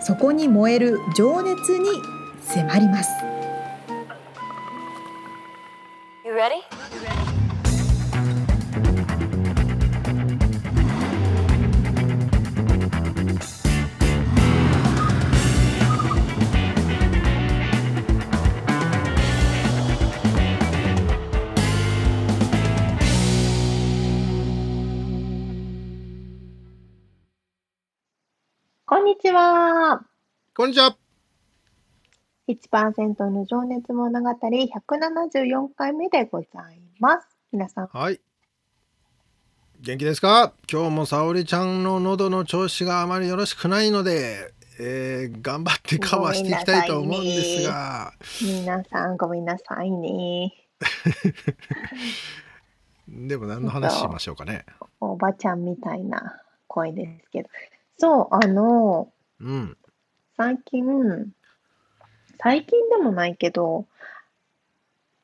そこに燃える情熱に迫ります。こんにちは。こんにちは。1%の情熱物語174回目でございます。皆さん。はい。元気ですか？今日も沙織ちゃんの喉の調子があまりよろしくないので、えー、頑張ってカバーしていきたいと思うんですが。皆さんごめんなさいね。でも何の話しましょうかね。おばちゃんみたいな声ですけど。そう、あの、うん。最近、最近でもないけど、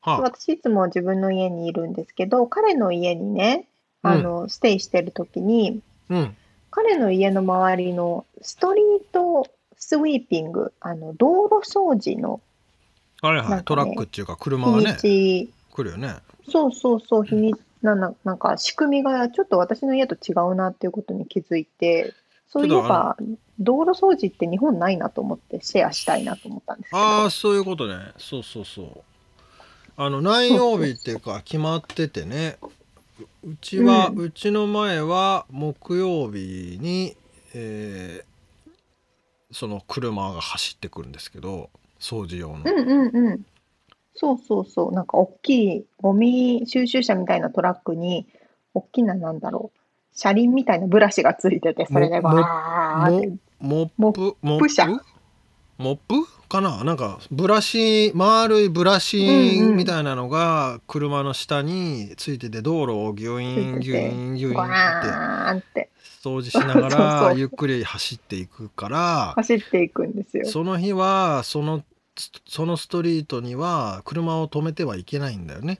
はあ、私いつも自分の家にいるんですけど、彼の家にね、あの、うん、ステイしてる時に、うん、彼の家の周りのストリートスイーピング、あの、道路掃除の、はいはい、ね、トラックっていうか車がね、来るよね。そうそうそう、日に、ななんか仕組みがちょっと私の家と違うなっていうことに気づいて、そういえば、道路掃除って日本ないなと思ってシェアしたいなと思ったんですけど。ああ、そういうことね。そうそうそう。あの、何曜日っていうか決まっててね。うちは、うん、うちの前は木曜日に、えー、その車が走ってくるんですけど、掃除用の。うんうんうん。そうそうそう。なんか大きいゴミ収集車みたいなトラックに、大きななんだろう。車輪みたいなブラシがついてて、それでわーって。モップ、モップ？モップ？かな？なんかブラシ丸いブラシみたいなのが車の下についてて道路をギュインギュインギュインって掃除しながら ゆっくり走っていくから走っていくんですよ。その日はそのそのストリートには車を止めてはいけないんだよね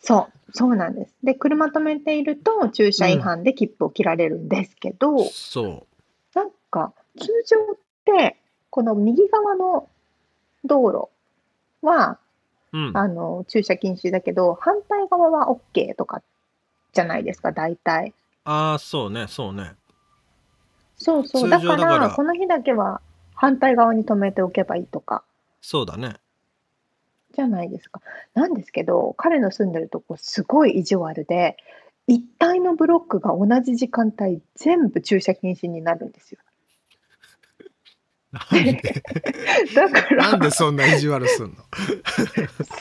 そう、そうなんです。で、車止めていると駐車違反で切符を切られるんですけど、うん、そう。なんか、通常って、この右側の道路は、うん、あの駐車禁止だけど、反対側は OK とかじゃないですか、大体。ああ、そうね、そうね。そうそう、だから、この日だけは反対側に止めておけばいいとか。そうだね。じゃないですか。なんですけど、彼の住んでるとこすごい意地悪で、一体のブロックが同じ時間帯全部駐車禁止になるんですよ。なんで？だからなんでそんな意地悪すんの？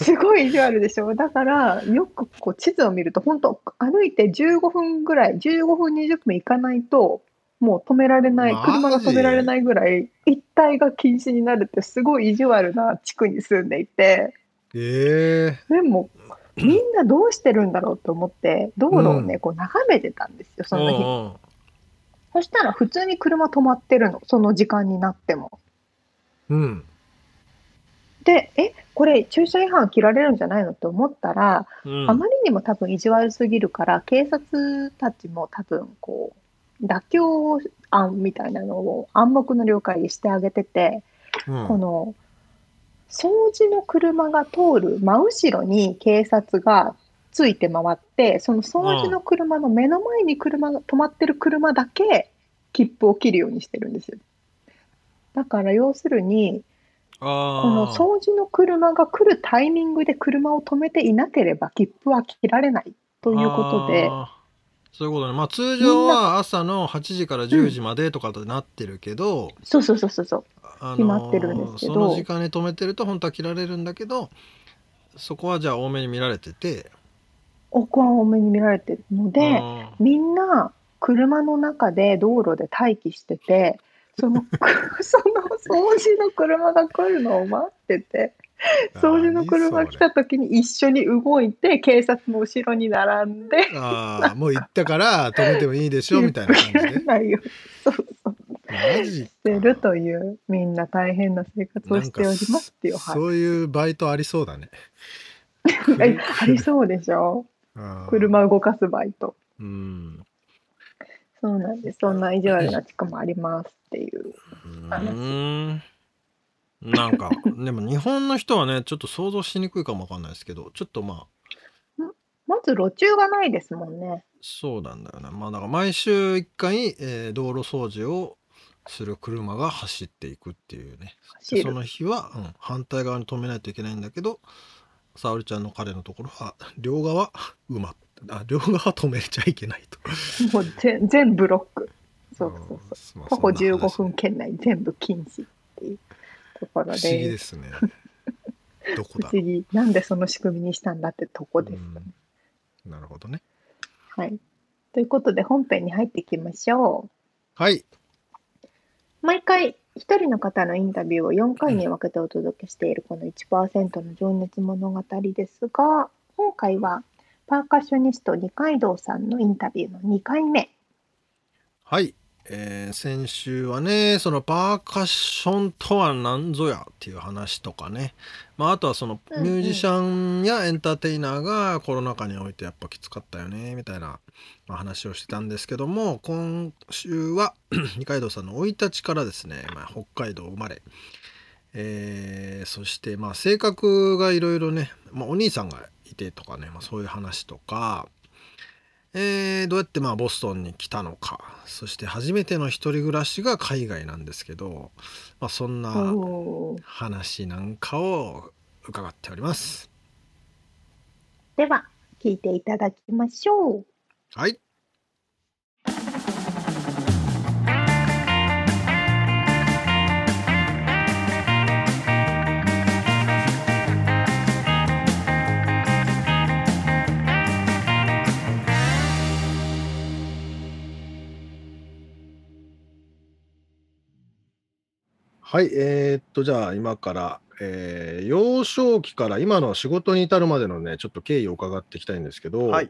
すごい意地悪でしょ。だからよくこう地図を見ると本当歩いて15分ぐらい15分20分行かないともう止められない車が止められないぐらい一体が禁止になるってすごい意地悪な地区に住んでいてえー、でもみんなどうしてるんだろうと思って道路をね、うん、こう眺めてたんですよその日。そしたら普通に車止まってるのその時間になっても。うん、でえこれ駐車違反切られるんじゃないのって思ったら、うん、あまりにも多分意地悪すぎるから警察たちも多分こう妥協案みたいなのを暗黙の了解にしてあげてて、うん、この掃除の車が通る真後ろに警察がついて回って、その掃除の車の目の前に車が止まってる車だけ切符を切るようにしてるんですよ。だから要するに、この掃除の車が来るタイミングで車を止めていなければ切符は切られないということで、そういうことね。まあ通常は朝の8時から10時までとかとなってるけど、そうそうそうそうそう。決まってるんですけど。その時間に止めてると本当は切られるんだけどそこはじゃあ多めに見られてて。ここは多めに見られてるのでみんな車の中で道路で待機しててその その掃除の車が来るのを待ってて 掃除の車来た時に一緒に動いて警察も後ろに並んで。ああもう行ったから止めてもいいでしょ みたいな感じで。ないよ。そうそう。マジしてるというみんな大変な生活をしておりますっていうそういうバイトありそうだね。はいありそうでしょ？車動かすバイト。うん。そうなんです。そんな意地悪な地区もありますっていう。うーんなんかでも日本の人はねちょっと想像しにくいかもわかんないですけどちょっとまあまず路駐がないですもんね。そうなんだよね。まあだから毎週1回、えー道路掃除をする車が走っていくっていうね。走その日は、うん、反対側に止めないといけないんだけど沙織ちゃんの彼のところは両側埋まっあ両側止めちゃいけないと。もう全全ブロック。そうそうそう。うんまあ徒歩そん。な話15分圏内全部禁止ところ不思議でですね。どこ不だ思議。なんでその仕組みにしたんだってとこですよね、なるほどね。はい。ということで本編に入っていきましょはい、う毎回一人の方のインタビューを4回に分けてお届けしているこの1%の情熱物語ですが今回はパーカッショニスト二階堂さんのインタビューの2回目。はい、えー先週はねそのパーカッションとは何ぞやっていう話とかね、まあ、あとはそのミュージシャンやエンターテイナーがコロナ禍においてやっぱきつかったよねみたいな、まあ、話をしてたんですけども今週は 二階堂さんの生い立ちからですね、まあ、北海道生まれ、えーそしてまあ性格がいろいろね、まあ、お兄さんがいてとかね、まあ、そういう話とかえーどうやってまあボストンに来たのか。そして初めての一人暮らしが海外なんですけど、まあ、そんな話なんかを伺っております。では聞いていただきましょう。はいはい、えーっと、じゃあ今から、えー幼少期から今の仕事に至るまでのね、ちょっと経緯を伺っていきたいんですけど、はい、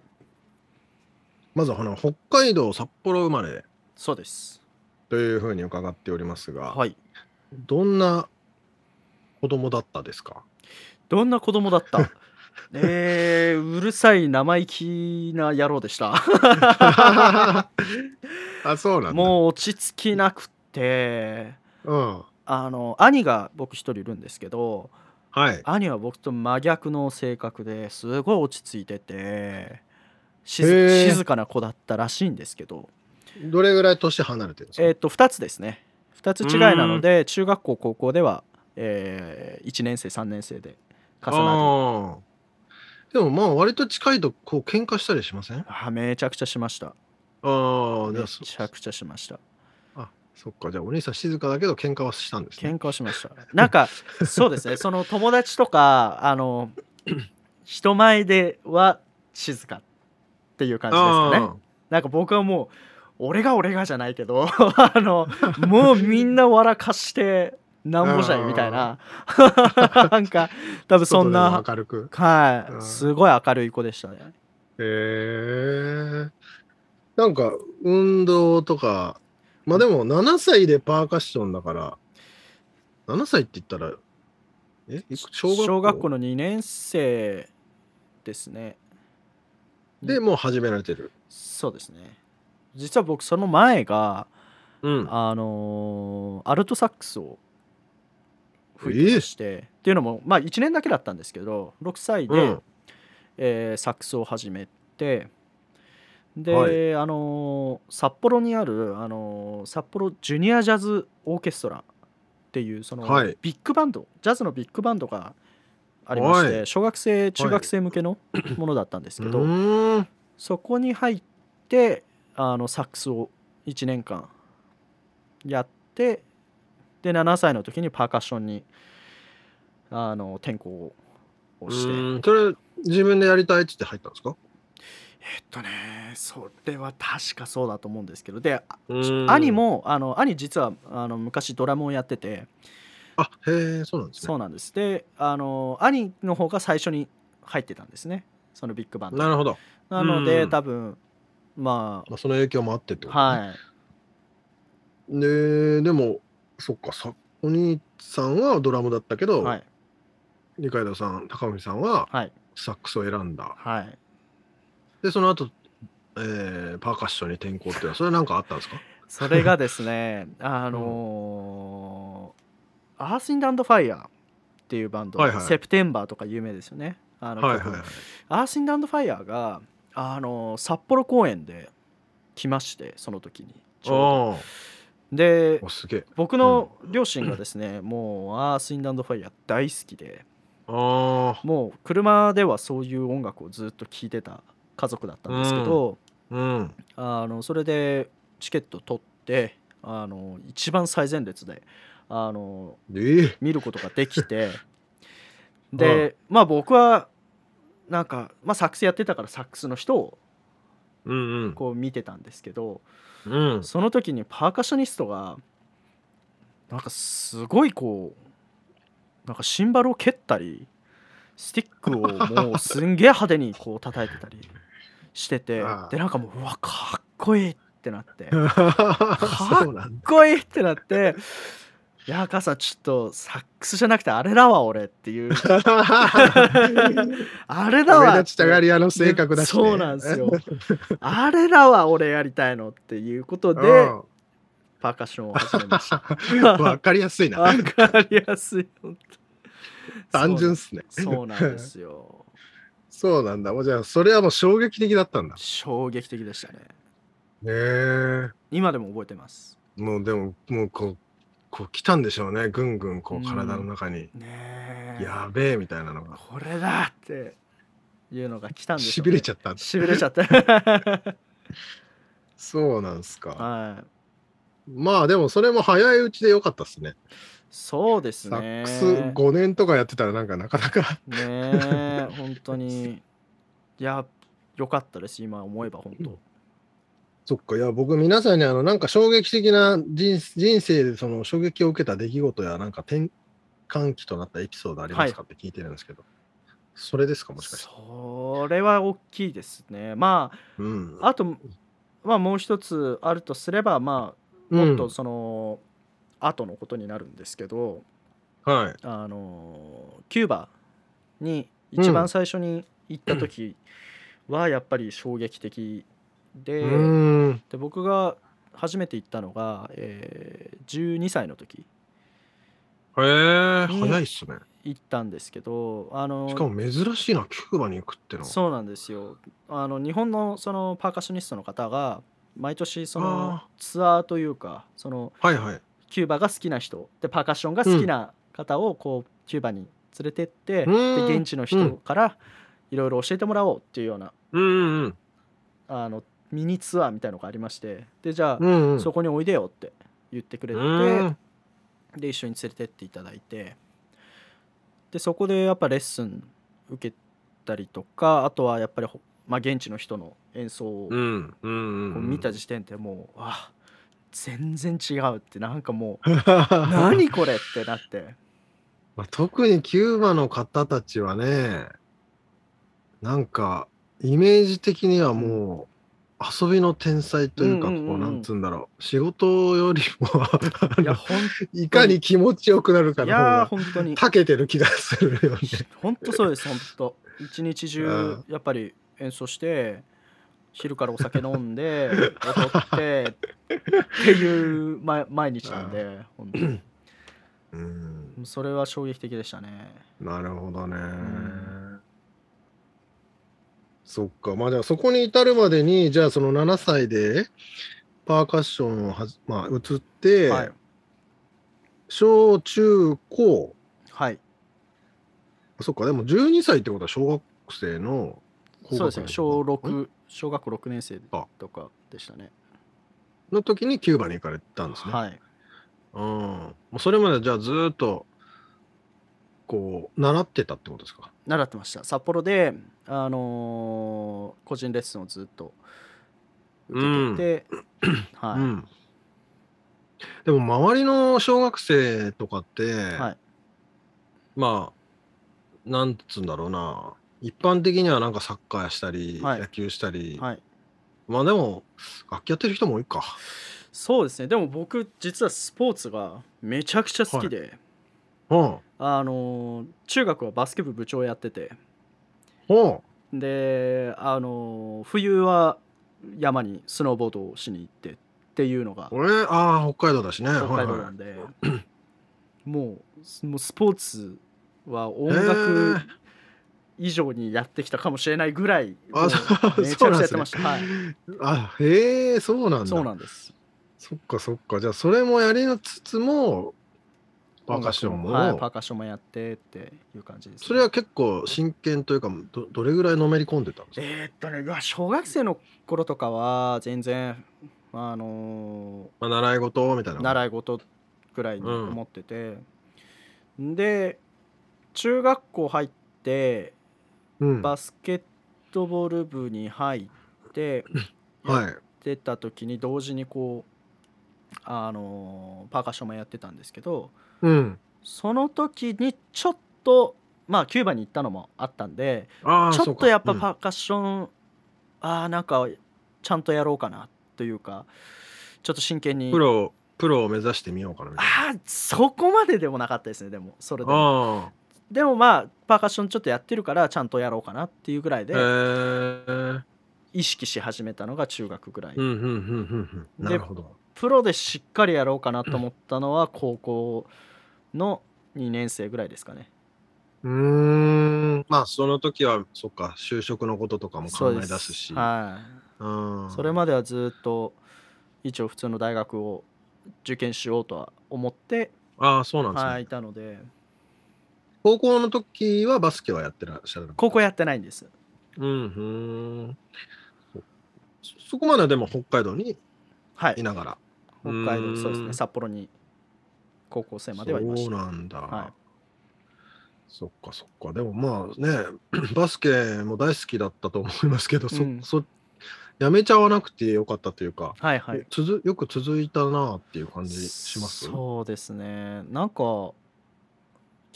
まずあの北海道札幌生まれそうです。というふうに伺っておりますが、はい。どんな子供だったですか？どんな子供だった？えー、うるさい生意気な野郎でした。あ、そうなんだ。もう落ち着きなくて、うん。あの兄が僕一人いるんですけど、はい。兄は僕と真逆の性格ですごい落ち着いてて静へー。静かな子だったらしいんですけど、どれぐらい年離れてるんですか、えっ、と2つですね。2つ違いなので中学校高校では、え1年生3年生で重なる。でもまあ割と近いとこう喧嘩したりしません？ああめちゃくちゃしました。あ、あそちゃくちゃしました。あそっかじゃあお兄さん静かだけど喧嘩はしたんですね。喧嘩をしました。なんかそうですね。その友達とかあの人前では静かっていう感じですかね。なんか僕はもう俺が俺がじゃないけど あのもうみんな笑かしてなんぼじゃいみたいな。なんか多分そんな明るく。うんはいすごい明るい子でしたね。へえなんか運動とかまあでも7歳でパーカッションだから。7歳って言ったらえ？小学校？小学校の2年生ですね。でもう始められてる。そうですね。実は僕その前がうん。あのーアルトサックスを吹いてまして、っていうのもまあ1年だけだったんですけど6歳で、うん。えーサックスを始めてで、はい。あのー札幌にある、あのー札幌ジュニアジャズオーケストラっていうその、はい。ビッグバンドジャズのビッグバンドがありまして、はい。小学生中学生向けのものだったんですけど、そこに入ってあのサックスを1年間やってで7歳の時にパーカッションにあの転校をして。それ自分でやりたいっつって入ったんですか？えっとねそれは確かそうだと思うんですけど。でうん。兄もあの兄実はあの昔ドラムをやってて。あへえそうなんですね。そうなんです。であの兄の方が最初に入ってたんですね。そのビッグバンドなるほど、なので、うん。多分ままあ、その影響もあってってあことね、はい。ででもそっかさお兄さんはドラムだったけど、はい。二階堂さん高見さんははい。サックスを選んだ。はいでその後、えーパーカッションに転向っていうのはそれは何かあったんですか？それがですね あのーアース・インダンド・ファイヤーっていうバンド、はいはい。 September とか有名ですよね。あの曲はいはいはい。アース・インダンド・ファイヤーが、あのー札幌公演で来ましてその時にちょうど。で僕の両親がですね、もうアース・インダンド・ファイヤー大好きであもう車ではそういう音楽をずっと聴いてた家族だったんですけど、あうん。あのそれでチケット取ってあの一番最前列であのええ。見ることができて でまあ僕はなんか、まあ、サックスやってたからサックスの人をうんうん。こう見てたんですけどうん。その時にパーカッショニストがなんかすごいこうなんかシンバルを蹴ったりスティックをもうすんげえ派手にこう叩いてたりしててでなんかもううわかっこいいってなって。かっこいいってなって。いや母さんちょっとサックスじゃなくてあれだわ俺っていう。あれだわ。目立ちたがり屋の性格だし、ね、そうなんですよ。あれだわ俺やりたいのっていうことでうん。パーカッションを始めました。わかりやすいな。わかりやすい単純っすね。そうなんですよそうなんだ。もうじゃあそれはもう衝撃的だったんだ。衝撃的でしたね。ねえ。今でも覚えてます。もうでももうこうこう来たんでしょうね。ぐんぐんこううん体の中に、ねえ。やべえみたいなのが。これだっていうのが来たんですしびれちゃった。しびれちゃった。そうなんすか、はい。まあでもそれも早いうちでよかったっすねそうですサッねクス5年とかやってたらなんかなかなかねえ本当に。いやよかったです今思えば本当。そっか。いや僕皆さんにあのなんか衝撃的な人人生でその衝撃を受けた出来事やなんか転換期となったエピソードありますかって聞いてるんですけど、それですかもしかして。それは大きいですね。まうん。ああとまあもう一つあるとすればまあもっとその、後のことになるんですけどはい。あのキューバに一番最初に行った時はやっぱり衝撃的で,、うーん。で僕が初めて行ったのが、えー12歳の時へえに早いっすね。行ったんですけどあのしかも珍しいなキューバに行くってのは。そうなんですよ。あの日本のそのパーカッショニストの方が毎年そのあツアーというかそのはいはいキューバが好きな人。でパーカッションが好きな方をこうキューバに連れてって、うん。で現地の人からいろいろ教えてもらおうっていうようなうんうんあのミニツアーみたいのがありまして。でじゃあ、うんうん。そこにおいでよって言ってくれて、うんで一緒に連れてっていただいて。でそこでやっぱレッスン受けたりとかあとはやっぱりほ、まあ、現地の人の演奏を見た時点でもう、あ全然違うってなんかもう何 何これってなって。まあ、特にキューバの方たちはね、なんか、イメージ的にはもう、遊びの天才というか、こう、なんつうんだろう、仕事よりもあいやいかに気持ちよくなるかの方が、本当に。長けてる気がするよね。本当そうです本当。一日中うん。やっぱり演奏して昼からお酒飲んで 踊ってっていう毎毎日なんで本当に。うん、それは衝撃的でしたね。なるほどね。ん。そっか。まあじゃあそこに至るまでに、じゃあその7歳でパーカッションをはじ、まあ、移って、はい。小中高、はい。そっか、でも12歳ってことは小学生の高そうですね。小ん6小学校6年生とかでしたね。の時にキューバに行かれたんですね。はい。うん。もうそれまでじゃあずーっと構習ってたってことですか？習ってました。札幌で、あのー個人レッスンをずっと受けてて、はい、うん、でも周りの小学生とかって、はい。まあなんつうんだろうな一般的にはなんかサッカーしたり、はい。野球したり、はい、まあでも楽器やってる人も多いか。そうですね。でも僕実はスポーツがめちゃくちゃ好きで、うんあのー中学はバスケ部部長やってて。ほであのー冬は山にスノーボードをしに行ってっていうのがう俺ああ北海道だしね。北海道はないんで、もうもうスポーツは音へ楽ー以上にやってきたかもしれないぐらいあめちゃくちゃやってました、はい、あへえそうなんだ。そうなんです。そっかそっか。じゃあそれもやりつつもパーカッションも、はい、パーカッションもやってっていう感じです、ね、それは結構真剣というかどどれぐらいのめり込んでたんですか？えーっとね小学生の頃とかは全然あのまあ、習い事みたいな。習い事ぐらいに思ってて、で中学校入ってうん、バスケットボール部に入ってはい。出た時に同時にこうあのパーカッションもやってたんですけどうん。その時にちょっとまあキューバに行ったのもあったんでああちょっとやっぱパーカッション、ああなんかちゃんとやろうかなというかちょっと真剣プロプロを目指してみようかなみたいああそこまででもなかったですねでもそれでなも。あでもまあパーカッションちょっとやってるからちゃんとやろうかなっていうぐらいでえ意識し始めたのが中学ぐらい、うんうんうんうんうん。なるほど。プロでしっかりやろうかなと思ったのは高校の2年生ぐらいですかね。うーん。まあその時はそっか就職のこととかも考え出すし。はい。うん。それまではずっと一応普通の大学を受験しようとは思って、ああそうなんですね、はい、いたので高校の時はバスケはやってらっしゃる高校やってないんです。うんうん。そそこまででも北海道にはい。いながら。北海道うん。そうですね。札幌に高校生まではいましそうたなんだ、はい。そっかそっか。でもまあね バスケも大好きだったと思いますけど、うん。そそやめちゃわなくてよかったというか、はいはい。続よく続いたなっていう感じします？そうですね。なんか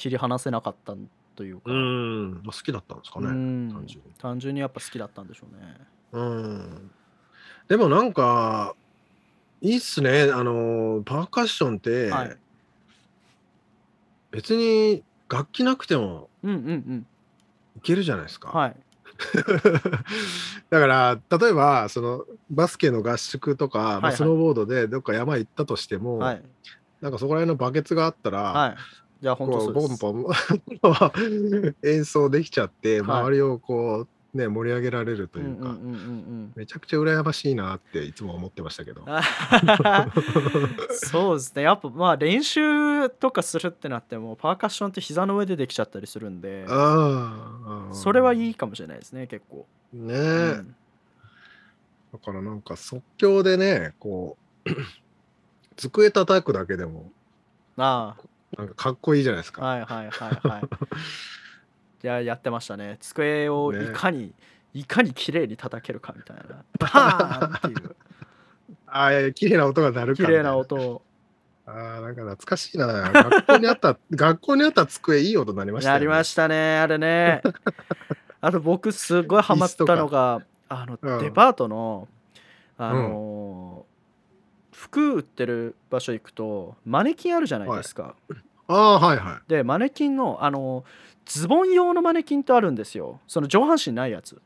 切り離せなかったというか。うん、まあ、好きだったんですかね、うん。単純に。単純にやっぱ好きだったんでしょうね。うん。でもなんかいいっすね。あのパーカッションって、はい。別に楽器なくてもうんうんうん。いけるじゃないですか、はい。だから例えばそのバスケの合宿とか、まあ、はい。はいスノーボードでどっか山行ったとしても、はい。なんかそこら辺のバケツがあったら、はいじゃあ本当こそうです。ンポン 演奏できちゃってはい。周りをこうね盛り上げられるというか、めちゃくちゃ羨ましいなっていつも思ってましたけど。う んそうですね。やっぱまあ練習とかするってなってもパーカッションって膝の上でできちゃったりするんでああそれはいいかもしれないですね結構、ねえ、うん。だからなんか即興でねこう 机叩くだけでもあなんかかっこいいじゃないですか。あはいはいはいはい。いややってましたね。机をいかに、いかに綺麗に叩けるかみたいな。パーンっていうああいや綺麗な音が鳴るか綺麗な音。をああなんか懐かしいな。学校にあった 学校にあった机いい音になりましたよね。やりましたねあれね。あと僕すごいハマったのがあの、うん。デパートのあのー服売ってる場所行くとマネキンあるじゃないですか、ああはいはい。でマネキンのあのズボン用のマネキンとあるんですよ。その上半身ないやつ。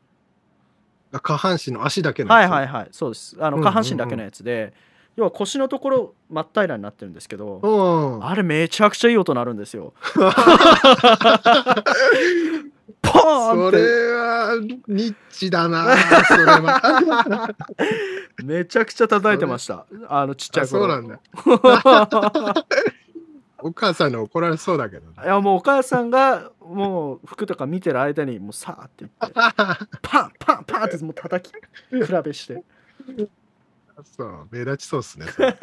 あ下半身の足だけのやつ？はいはいはい。そうです。あのうん。下半身だけのやつで、要は腰のところ真っ平らになってるんですけど、うん。あれめちゃくちゃいい音鳴るんですよ ポーンそってれはニッチだな。それは。めちゃくちゃ叩いてましたあのちっちゃいあそ頃うなんだ。お母さんに怒られそうだけどね。いやもうお母さんがもう服とか見てる間にもうさーって言ってパンパンパンってもう叩き比べして そう目立ちそうですね。それ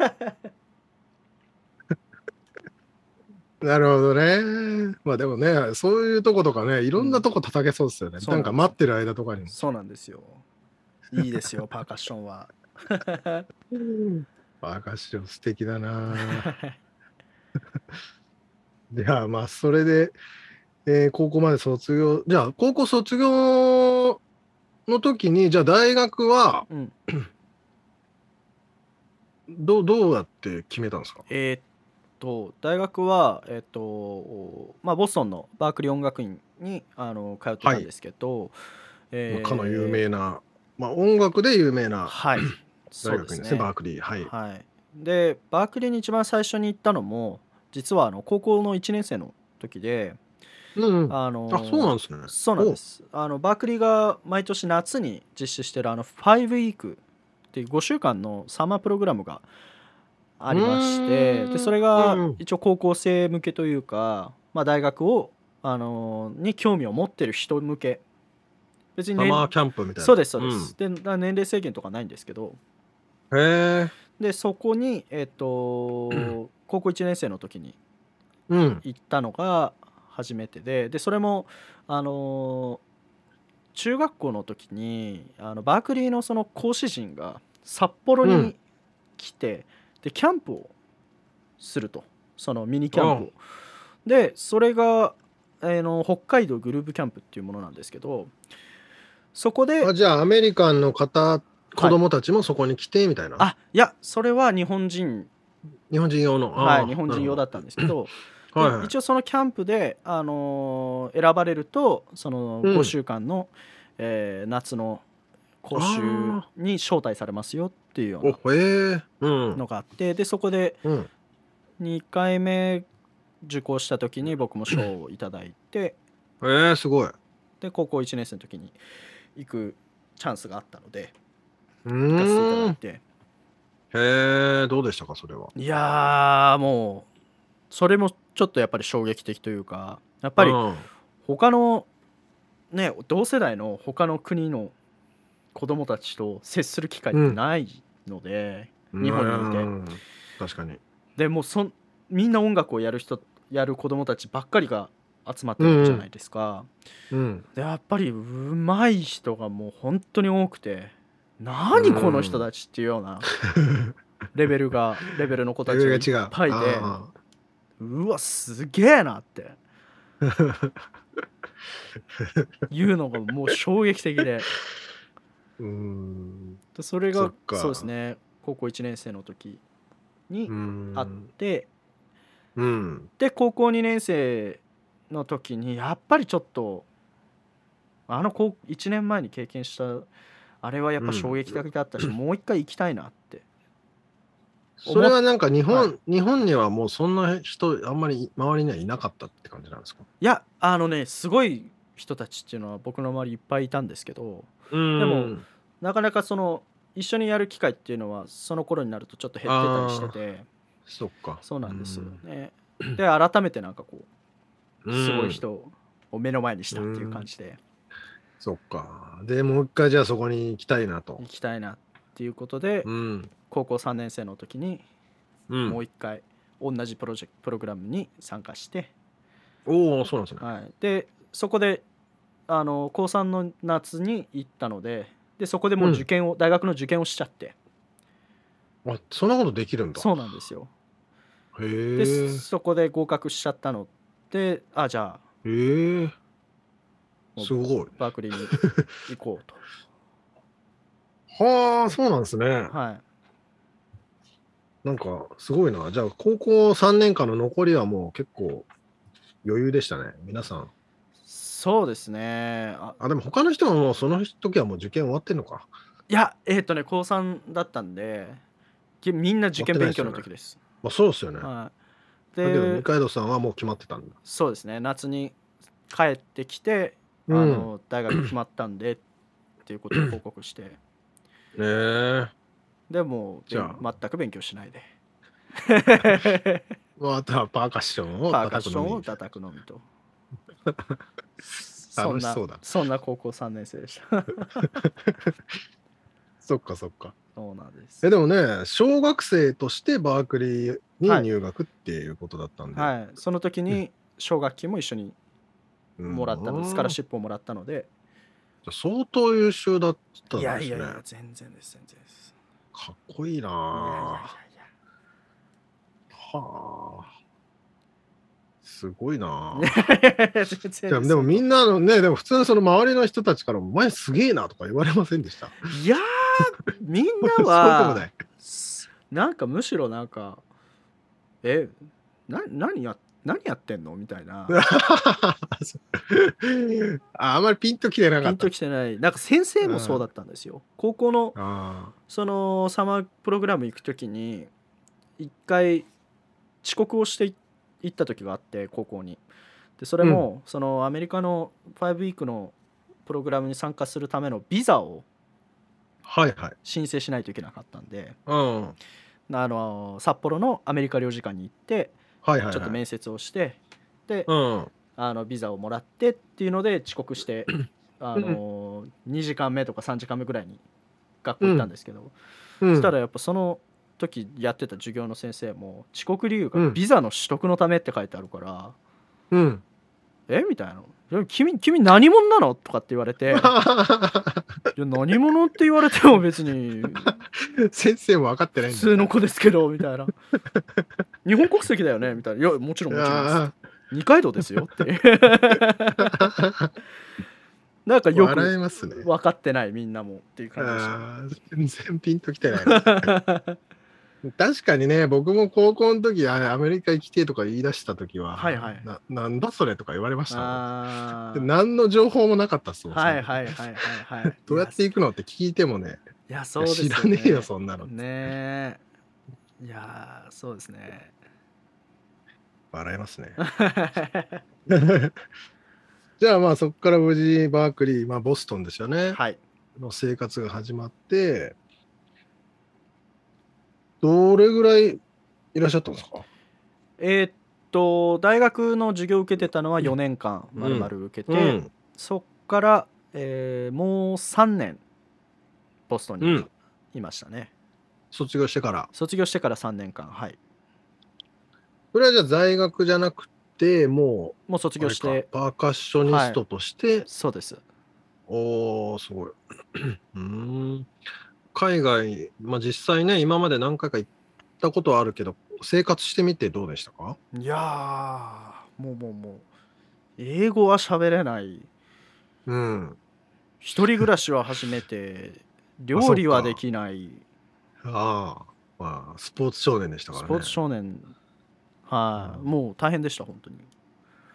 なるほどね。まあでもね、そういうとことかね、いろんなとこ叩けそうですよね。そうなんなか待ってる間とかにも。そうなんですよいいですよ パーカッションは パーカッション素敵だな。じゃあまあそれで、えー高校まで卒業、じゃあ高校卒業の時に、じゃあ大学はうんどうどうやって決めたんですか？えーっと大学はえーっとまあボストンのバークリー音楽院にあの通ってたんですけど、えーまあかの有名な、まあ音楽で有名なはい 大学院ですね、バークリー。はい。はい、でバークリーに一番最初に行ったのも実はあの高校の1年生の時でうん。あ、あのそうなんですね。そうなんですあのバークリーが毎年夏に実施してるあの5ウィークっていう5週間のサマープログラムがありましてでそれがうん一応高校生向けというか、まあ、大学をあのに興味を持ってる人向け別に、ね、サマーキャンプみたいな。そうですそうです、で年齢制限とかないんですけどうん。へえ。でそこに、えっと 高校1年生の時にうん。行ったのが初めてででそれもあの中学校の時にあのバークリーのその講師陣が札幌にうん来て、でキャンプをすると。そのミニキャンプを。でそれが、えーの北海道グループキャンプっていうものなんですけどそこであじゃあアメリカンの方、子供たちもそこに来てみたいな？あいやそれは日本人。日本人用の？はい、日本人用だったんですけど、ではいはい。一応そのキャンプで、あのー選ばれるとそのうん。5週間の、えー夏の講習に招待されますよっていうような。のがあってでそこでうん。2回目受講した時に僕も賞をいただいてへえ、すごい。で高校1年生の時に行くチャンスがあったのでう行かせていた。だいてへえ、どうでしたか、それは？いやーもうそれもちょっとやっぱり衝撃的というかやっぱりうん他のね同世代の他の国の子供たちと接する機会ってないので、日本にいてうん確かに。でもうそんみんな音楽をやる人やる子供たちばっかりが集まってるじゃないですか、うん。でやっぱりうまい人がもう本当に多くて何この人たちっていうようなレベルがレベルの子たちがいっ。ぱいであうわすげえなって いうのがもう衝撃的で。ーうん。でそれがそうですね高校1年生の時にうん。あって、うん。で高校2年生の時にやっぱりちょっとあの高1年前に経験したあれはやっぱ衝撃的だったし、もう一回行きたいなってそれはなんか日本、は日本にはもうそんな人あんまり周りにはいなかったって感じなんですか？いやあのねすごい人たちっていうのは僕の周りいっぱいいたんですけどうん。でもなかなかその一緒にやる機会っていうのはその頃になるとちょっと減ってたりしてて。そっか。そうなんですよ。ね。で改めてなんかこううん。すごい人を目の前にしたっていう感じで。そっか。でもう一回じゃあそこに行きたいなと。行きたいなっていうことでうん。高校3年生の時にうん。もう一回同じプロジェクトプログラムに参加して、おおそうなんですね。はい、でそこであの高3の夏に行ったのででそこでもう受験を、大学の受験をしちゃって。あそんなことできるんだ。そうなんですよ。へでえそこで合格しちゃったのであじゃあへえ。すごい。バークリーに行こうと。はあそうなんですね。はい。なんかすごいな。じゃあ高校3年間の残りはもう結構余裕でしたね皆さんそうですね。ああでも他の人はもうその時はもう受験終わってんのか。いやえっ、とね高3だったんできみんな受験勉強の時です。まあそうですよね、はい、だけどで二階堂さんはもう決まってたんだ。そうですね。夏に帰ってきて、うん。あの大学決まったんでっていうことを報告して。ねえ。でもじゃ全く勉強しないで。またパーカッションをパーカッションを叩叩くのみと 楽しなそうだ。そんな高校3年生でした。そっかそっか。そうなんです。えでもね小学生としてバークリーに入学っていうことだったんで、はい。その時に奨学金も一緒にうん。もらったので、スカラシップをもらったので。相当優秀だったんいですね。やいやいや全然です全然です。かっこいいなはあすごいな。ででもみんなのねでも普通のその周りの人たちからも「お前すげえな」とか言われませんでした？いやーみんなは なんかむしろなんかえな何や何やってんの？みたいな。ああまりピンときてなかった。ピンときてない。なんか先生もそうだったんですよ、高校のあそのサマープログラム行く時に一回遅刻をしてい行った時があって高校に。でそれも、そのアメリカの5ウィークのプログラムに参加するためのビザをあはいはい。申請しないといけなかったんでうん。あの札幌のアメリカ領事館に行ってはいはいはい。ちょっと面接をしてでうん。あのビザをもらってっていうので遅刻して あの2時間目とか3時間目ぐらいに学校行ったんですけど、うん。そしたらやっぱその時やってた授業の先生も遅刻理由がうん。ビザの取得のためって書いてあるから、うん。え？みたいな「いや君君何者なの?」とかって言われて「いや何者って言われても別に。先生も分かってない普通の子ですけど」みたいな「日本国籍だよね?」みたいな「いやもちろんもちろんです。あ二階堂ですよ」って。なんかーよく分かってないみんなもっていう感じでし全然ピンときてないな確かにね僕も高校の時あアメリカ行きてえとか言い出した時ははいはい。ななんだそれとか言われましたもん。あー。で何の情報もなかったっすもんはいはいはいはいはい。どうやって行くのって聞いてもねいやそうですよ、ね、知らねえよそんなのねえ。いやーそうですね。笑えますね。じゃあまあそこから無事バークリー、まあ、ボストンですよね、はい。の生活が始まってどれぐらいいらっしゃったんですか？えーっと大学の授業を受けてたのは4年間うん。まるまる受けて、うん。そっから、えーもう3年ボストンにうん。いましたね、卒業してから？卒業してから3年間はい。それはじゃあ在学じゃなくてもうもう卒業してかパーカッショニストとして、そうです。おーすごい。うーん海外、まあ、実際ね今まで何回か行ったことはあるけど生活してみてどうでしたか？いやーもうもうもう英語は喋れない。うん。一人暮らしは初めて。料理はできない。ああまあスポーツ少年でしたからね。スポーツ少年。はい、うん。もう大変でした本当に。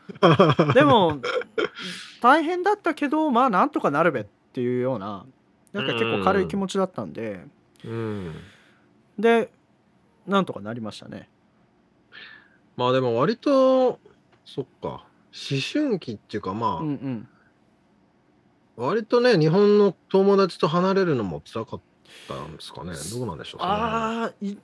でも大変だったけどまあなんとかなるべっていうようななんか結構軽い気持ちだったんで、うんでなんとかなりましたね。まあでも割とそっか。思春期っていうかまあ、うんうん。割とね日本の友達と離れるのも辛かったんですかね。どうなんでしょうああい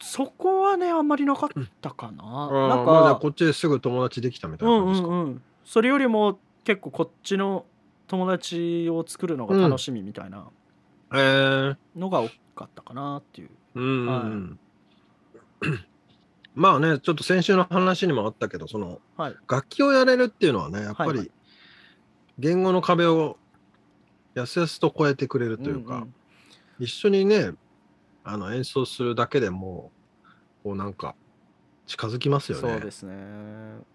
そこはねあんまりなかったかな、あなんーまあじゃあかこっちですぐ友達できたみたいうなん感じですか、うんうん。それよりも結構こっちの友達を作るのが楽しみみたいなえー。のが多かったかなっていう、まあねちょっと先週の話にもあったけどそのはい。楽器をやれるっていうのはねやっぱり言語の壁をやすやすと越えてくれるというか、んん。一緒にねあの演奏するだけでもこうなんか近づきますよね。そうですね。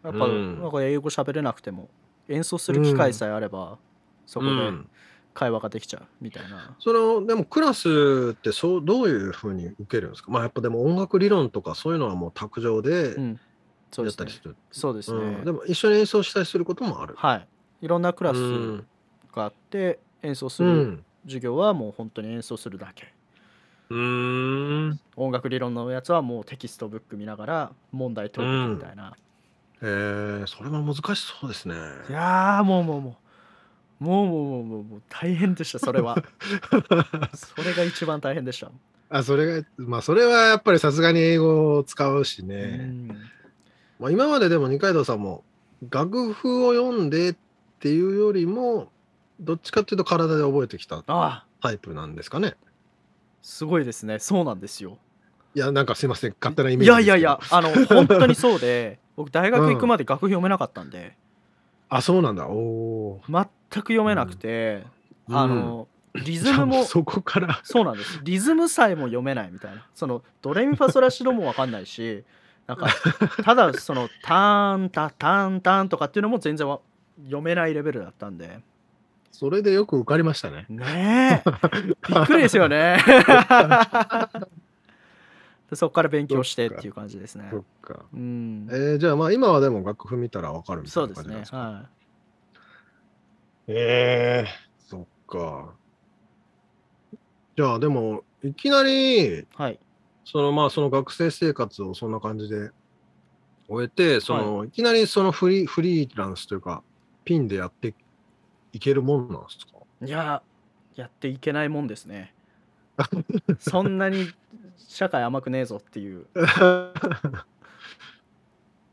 やっぱ、うん。なんか英語喋れなくても演奏する機会さえあれば、そこでうん。会話ができちゃうみたいな、そのでもクラスってそうどういうふうに受けるんですか？まあやっぱでも音楽理論とかそういうのはもう卓上でやったりする、そうですね、うん。でも一緒に演奏したりすることもある。はい。いろんなクラスうん。があって演奏するうん。授業はもう本当に演奏するだけ。うーん。音楽理論のやつはもうテキストブック見ながら問題解いていくみたいな、えー、それは難しそうですね。いやーもうもうもうもうもうもうもう大変でしたそれは。それが一番大変でした、あそれがまあそれはやっぱりさすがに英語を使うしうね、ん。まあ、今まででも二階堂さんも楽譜を読んでっていうよりもどっちかっていうと体で覚えてきたタイプなんですかね。すごいですね。そうなんですよ。いやなんかすいません。勝手なイメーいジですけど。やいやいやあの本当にそうで僕大学行くまで楽譜読めなかったんで、あそうなんだ。おお全く読めなくて、うん。あのリリズムもそこから。そうなんです。リズムさえも読めないみたいな。そのドレミファソラシドも分かんないしなんか ただそのターンタターンターンとかっていうのも全然わ読めないレベルだったんで。それでよく受かりましたね。ねえ。びっくりですよね。でそこから勉強してっていう感じですね。そっかうん。えー、じゃあまあ今はでも楽譜見たらわかるみたいなそうですね感じなんですかはええそっか。じゃあでもいきなりいはい。そのまあその学生生活をそんな感じで終えてその、い、きなりそのフリーフリーランスというかピンでやっていけるもんなんですか？いややっていけないもんですね。そんなに社会甘くねえぞっていう。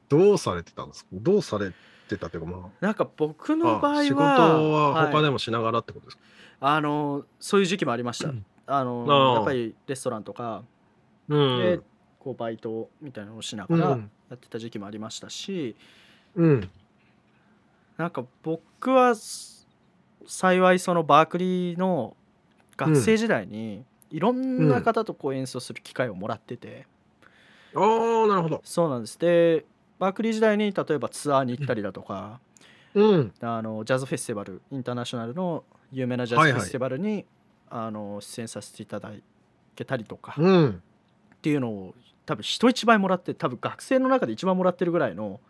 どうされてたんですか？どうされてたというかまなんか僕あの場合はあ仕事は他はい。でもしながらってことですか、あのそういう時期もありました。あのああ。やっぱりレストランとかうん。で、こうバイトみたいなのをしながらうん。やってた時期もありましたし、うん。なんか僕はす幸いそのバークリーの学生時代にいろんな方とこう演奏する機会をもらってて、ああなるほど。そうなんです。でバークリー時代に例えばツアーに行ったりだとか、うん。あのジャズフェスティバルインターナショナルの有名なジャズフェスティバルに、あの出演させていただけたりとか、うん。っていうのを多分人一倍もらって多分学生の中で一番もらってるぐらいの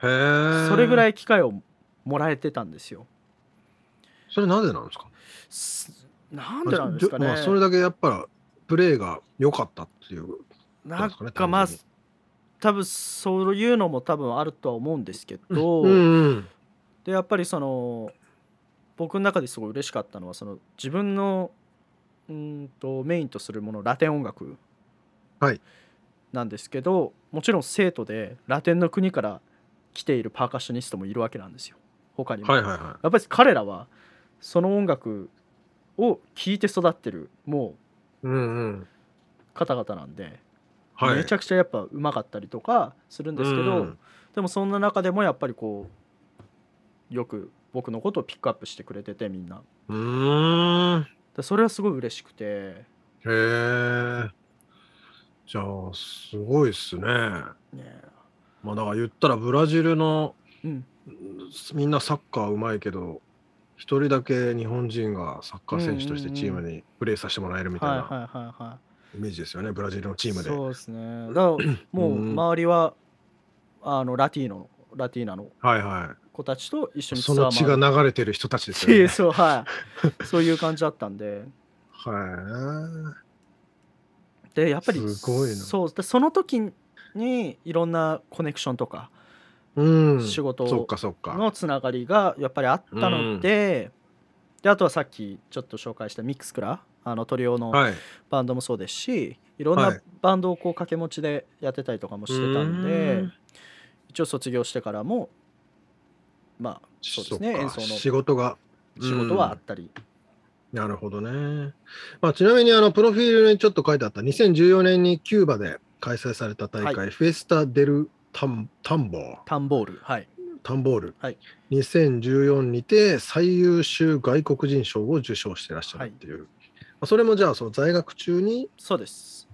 それぐらいい機会をもらえてたんですよ。それなんでなんですか？すなんでなんですかね。まあ、それだけやっぱプレーが良かったっていうなんかまあ多分そういうのも多分あるとは思うんですけど、うんうん。でやっぱりその僕の中ですごい嬉しかったのはその自分のうんとメインとするものラテン音楽。はい。なんですけど、もちろん生徒でラテンの国から来ているパーカッショニストもいるわけなんですよ。他にも。はいはいはやっぱり彼らはその音楽を聴いて育ってるもう方々なんで、はい。めちゃくちゃやっぱうまかったりとかするんですけど、うん。でもそんな中でもやっぱりこうよく僕のことをピックアップしてくれててみんな。うーん。でそれはすごい嬉しくて。へえ。じゃあすごいっすね。ねまあだから言ったらブラジルのうん。みんなサッカーうまいけど一人だけ日本人がサッカー選手としてチームにプレーさせてもらえるみたいな。はいはいはいはイメージですよねブラジルのチームで。いそうですね。だからもううん。周りはあのラティーノラティーナのはいは子たちと一緒いにその血が回流れてる人たちでするよね。そうはい。そういう感じだったんで。はでやっぱりすごいな。そうでその時にいろんなコネクションとかいうん。仕事そっかそっか。のつながりがやっぱりあったので,、であとはさっきちょっと紹介したミックスクラあのトリオのはい。バンドもそうですしいろんはない。バンドをこう掛け持ちでやってたりとかもしてたんで、うん。一応卒業してからもまあそうですね演奏の仕事が。仕事はあったり、なるほどね。まあ、ちなみにあのプロフィールにちょっと書いてあった2014年にキューバで開催された大会、はフェスタ・デル・タンタンボー。タンボールはい。タンボール、はい。2014にて最優秀外国人賞を受賞してらっしゃるっていう、まあそれもじゃあその在学中にそうです。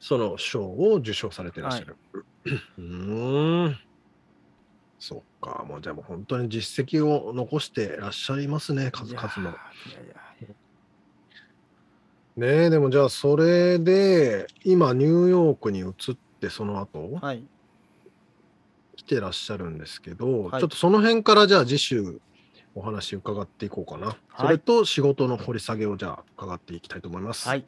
その賞を受賞されてらっしゃる。うーん。そっか。もうじゃあもう本当に実績を残してらっしゃいますね数々の。ねえでもじゃあそれで今ニューヨークに移ってその後はい。来てらっしゃるんですけど、はい。ちょっとその辺からじゃあ次週お話伺っていこうかな、それと仕事の掘り下げをじゃあ伺っていきたいと思います。はい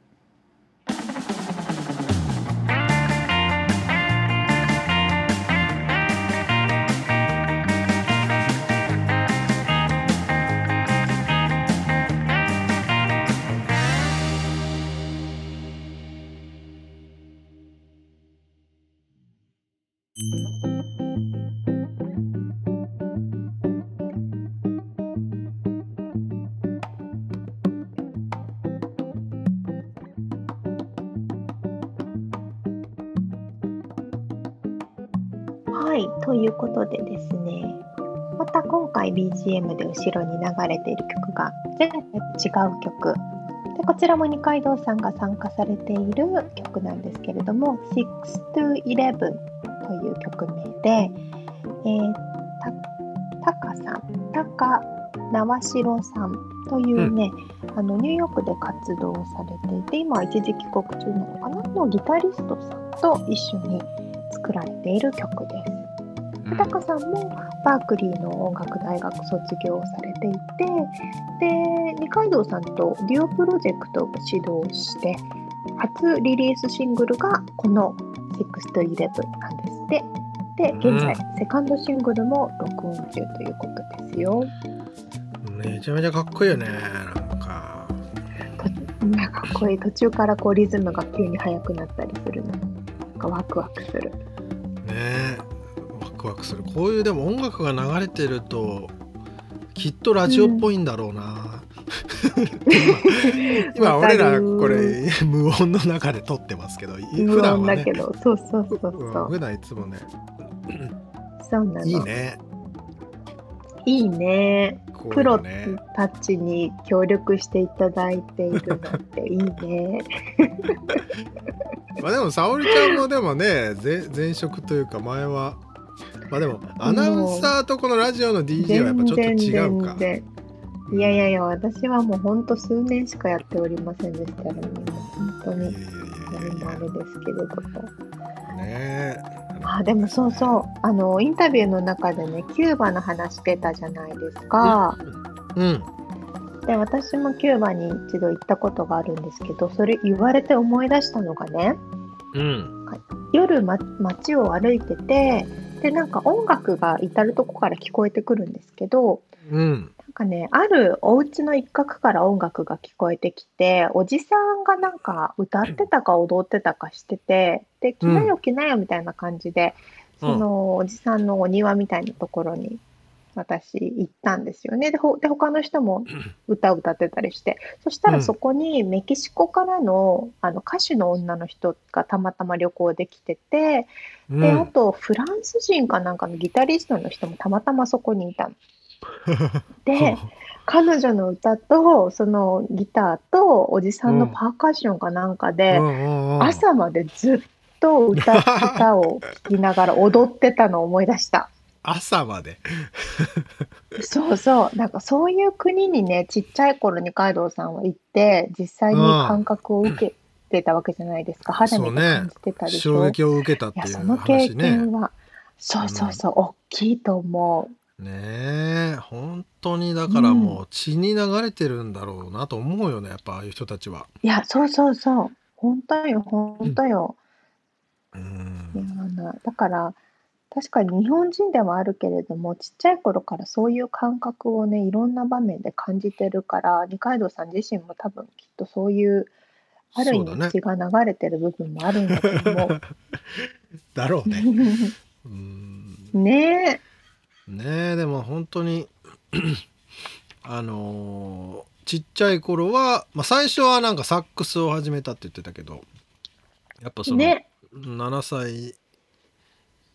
BGM で後ろに流れている曲が前回と違う曲。でこちらも二階堂さんが参加されている曲なんですけれども「6 to 11」という曲名で、えー、たタカさんタカ縄代さんというね、うん、あのニューヨークで活動されていて今は一時帰国中なのかなのギタリストさんと一緒に作られている曲です。タカさんもバークリーの音楽大学卒業されていてで二階堂さんとデュオプロジェクトを指導して初リリースシングルがこの「6 to 11」なんですって。で現在、セカンドシングルも録音中ということですよ。めちゃめちゃかっこいいよねなんか。なんかかっこいい。途中からこうリズムが急に速くなったりするのなんかワクワクする。ねクワクする。こういうでも音楽が流れてるときっとラジオっぽいんだろうな、うん、今今俺らこれ無音の中で撮ってますけど普段は、ね、だけどそうそうそうそう、うん、普段いつもね。そうなの。いいね。いいね。プロたちに協力していただいているなんていいね。まあでも沙織ちゃんもでもね前職というか前はまあでもアナウンサーとこのラジオの DJ はやっぱちょっと違うか。いやいやいや私はもうほんと数年しかやっておりませんでしたので本当に。何もあれですけれども。ねあでもそうそう。あのインタビューの中でねキューバの話出たじゃないですか。うん、で私もキューバに一度行ったことがあるんですけどそれ言われて思い出したのがね、うん、夜、ま、街を歩いててでなんか音楽が至るとこから聞こえてくるんですけど、うん、なんかねあるお家の一角から音楽が聞こえてきておじさんがなんか歌ってたか踊ってたかしててで来なよ来なよみたいな感じで、うん、そのおじさんのお庭みたいなところに私行ったんですよね。で、ほで他の人も歌を歌ってたりして、そしたらそこにメキシコからのあの歌手の女の人がたまたま旅行で来てて、うん、で、あとフランス人かなんかのギタリストの人もたまたまそこにいたの。で、彼女の歌とそのギターとおじさんのパーカッションかなんかで、朝までずっと歌 歌を聴きながら踊ってたのを思い出した。朝までそうそう。なんかそういう国にね、ちっちゃい頃に海道さんは行って、実際に感覚を受けてたわけじゃないですか。肌身で感じてたでしょ？衝撃を受けたっていう話、ね、その経験は、そうそうそう、うん、大きいと思う。ねえ、本当にだからもう血に流れてるんだろうなと思うよね、やっぱああいう人たちは。いや、そうそうそう。本当よ、本当よ。うん、だから確かに日本人ではあるけれどもちっちゃい頃からそういう感覚をねいろんな場面で感じてるから二階堂さん自身も多分きっとそういうある意味血が流れてる部分もあるんだと思う。だろうね。ねえ。ねえでも本当に あのー、ちっちゃい頃は、まあ、最初はなんかサックスを始めたって言ってたけどやっぱその、ね、7歳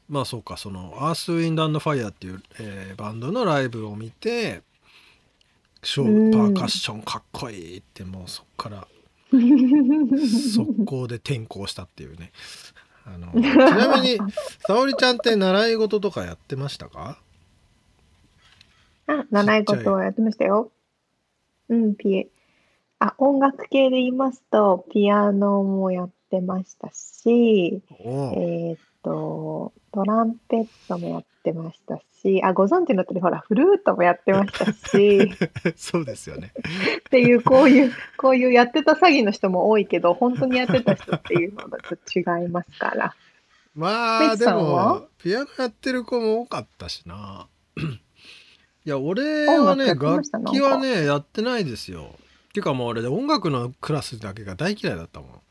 まあそうかそのアース・ウィンド・ファイヤーっていう、えー、バンドのライブを見てショーパーカッションかっこいいってもうそっから速攻で転校したっていうね。あの ちなみに沙織ちゃんって習い事とかやってましたか？あ習い事はやってましたよ。うんピエあ音楽系で言いますとピアノもやってましたしえー、っとトランペットもやってましたし、あ、ご存知の通り、ほら、フルートもやってましたし、そうですよね。っていう、こういう、こういうやってた詐欺の人も多いけど、本当にやってた人っていうのだと違いますから。まあ、でも、ピアノやってる子も多かったしな。いや、俺はね、楽器はね、やってないですよ。っていうかもう俺、音楽のクラスだけが大嫌いだったもん。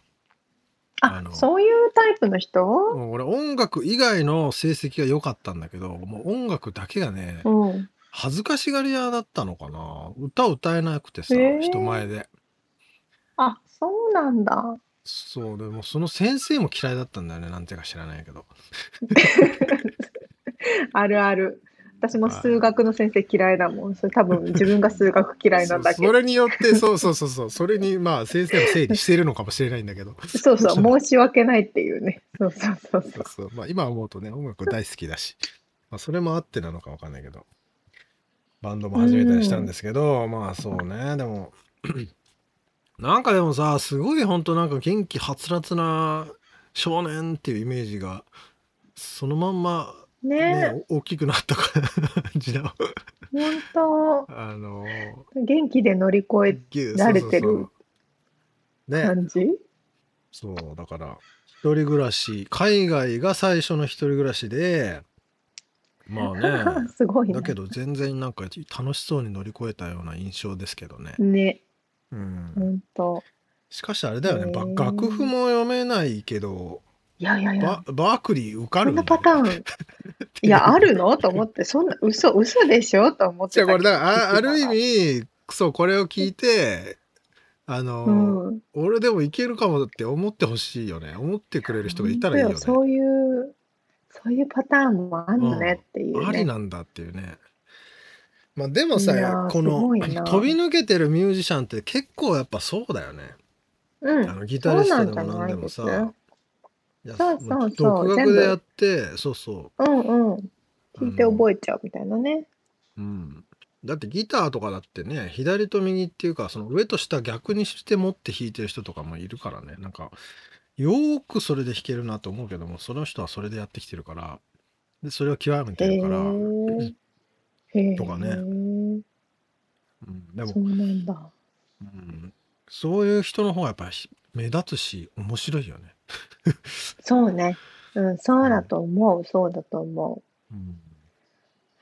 あのそういうタイプの人？俺音楽以外の成績が良かったんだけどもう音楽だけがねうん。恥ずかしがり屋だったのかな。歌歌えなくてさ、え。ー人前で。あそうなんだ。そうでもその先生も嫌いだったんだよねなんていうか知らないけど。あるある。私も数学の先生嫌いだもん。それ多分自分が数学嫌いなだけ。それによってそうそうそうそうそれにまあ先生の整理してるのかもしれないんだけどそうそう、申し訳ないっていうね。そうそうそうそう。そうそうまあ今思うとね音楽大好きだし、まあ、それもあってなのかわかんないけどバンドも始めたりしたんですけど、まあそうねでも なんかでもさすごい本当なんか元気はつらつな少年っていうイメージがそのまんまね。ね大きくなった感 じの本あの当元気で乗り越ぎゅ慣れてる感じ？そうだから一人暮らし海外が最初の一人暮らしでまあね。すごいね。だけど全然なんか楽しそうに乗り越えたような印象ですけどね。ね、うん、本当。しかしあれだよね、ばへー。楽譜も読めないけどいやいやいやバ、バークリー受かるこんなパターン、いや、あるの？と思って、そんな、嘘、嘘でしょ？と思ってたじゃあこれだからあある味。意味そうこれを聞いてあの、うん。俺でもいけるかもって思ってほしいよね思ってくれる人がいたらいいよね。そういう、そういうパターンもあんのねっていう、ね。ありなんだっていうね。まあでもさこの飛び抜けてるミュージシャンって結構やっぱそうだよね。うん。あのギタリストでも何でもさ。そうそうそうも独学でやってそうそうんうん。聞いて覚えちゃうみたいなね。う、うん、だってギターとかだってね左と右っていうかその上と下逆にして持って弾いてる人とかもいるからねなんかよーくそれで弾けるなと思うけどもその人はそれでやってきてるからでそれを極めてへるから、え。へえ。とかねうん、でもそうなんだ。うんそういう人の方がやっぱり目立つし面白いよね。そうね。うん、そうだと思う。そうだと思うん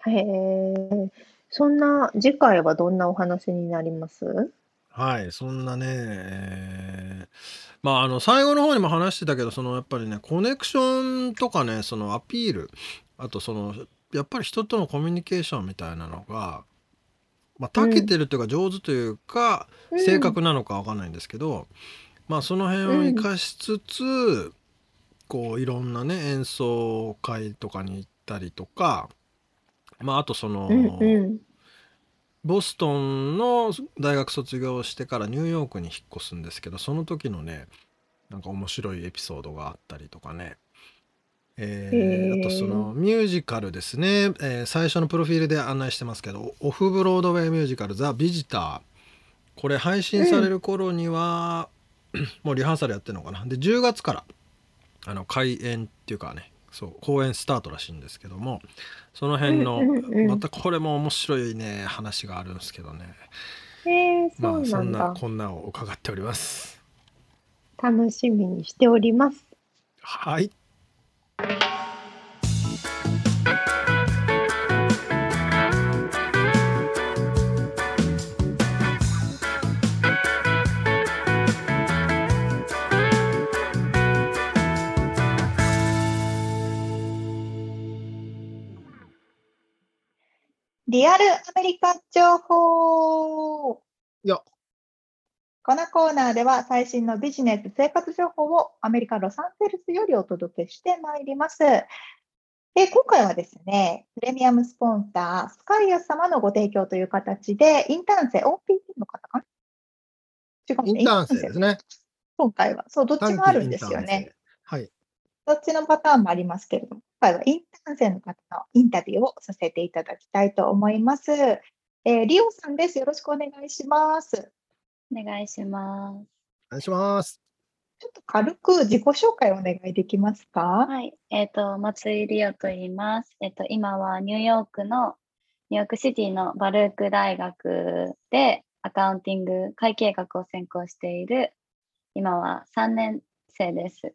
う。へえ。そんな、次回はどんなお話になります？はい、そんなね、えーまああの最後の方にも話してたけどそのやっぱりねコネクションとかねそのアピールあとそのやっぱり人とのコミュニケーションみたいなのが、まあ、長けてるというか上手というか、正確なのかわかんないんですけど、まあその辺を生かしつつ、こういろんなね演奏会とかに行ったりとかまああとその、うんうん。ボストンの大学卒業してからニューヨークに引っ越すんですけどその時のねなんか面白いエピソードがあったりとかね、えーあとそのミュージカルですね、えー最初のプロフィールで案内してますけどオフブロードウェイミュージカル「ザ・ビジター」これ配信される頃には、もうリハーサルやってるのかな。で10月からあの開演っていうかねそう公演スタートらしいんですけどもその辺の、うんうんうんまたこれも面白いね話があるんですけどね。へえ、そまあ。そんなこんなを伺っております。楽しみにしております。はいリアルアメリカ情報よこのコーナーでは最新のビジネス生活情報をアメリカ・ロサンゼルスよりお届けしてまいります。で今回はですね、プレミアムスポンサー、スカイア様のご提供という形で、インターン生、OPT の方かな？違うねインターン生ですね今回は。そう、どっちもあるんですよね。はいどっちのパターンもありますけれども、今回はインターン生の方のインタビューをさせていただきたいと思います。えーリオさんです。よろしくお願いします。お願いします。お願いしますちょっと軽く自己紹介をお願いできますか？はい。えっ、と、松井理央と言います。えっ、と、今はニューヨークの、ニューヨークシティのバルーク大学でアカウンティング、会計学を専攻している、今は3年生です。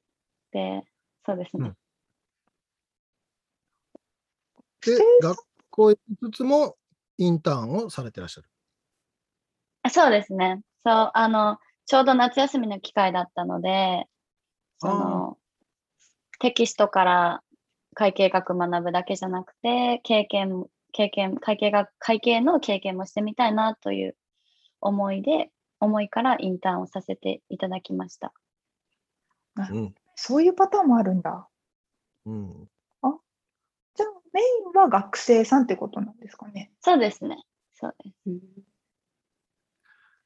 で、そうですね。うんで学校行きつつもインターンをされてらっしゃるあそうですね。そう、あの、ちょうど夏休みの機会だったので、その、テキストから会計学学ぶだけじゃなくて、経験、経験、会計学、会計の経験もしてみたいなという思いで、思いからインターンをさせていただきました。うんそういうパターンもあるんだ。うんじゃあ、メインは学生さんってことなんですかね。そうですね。そうです。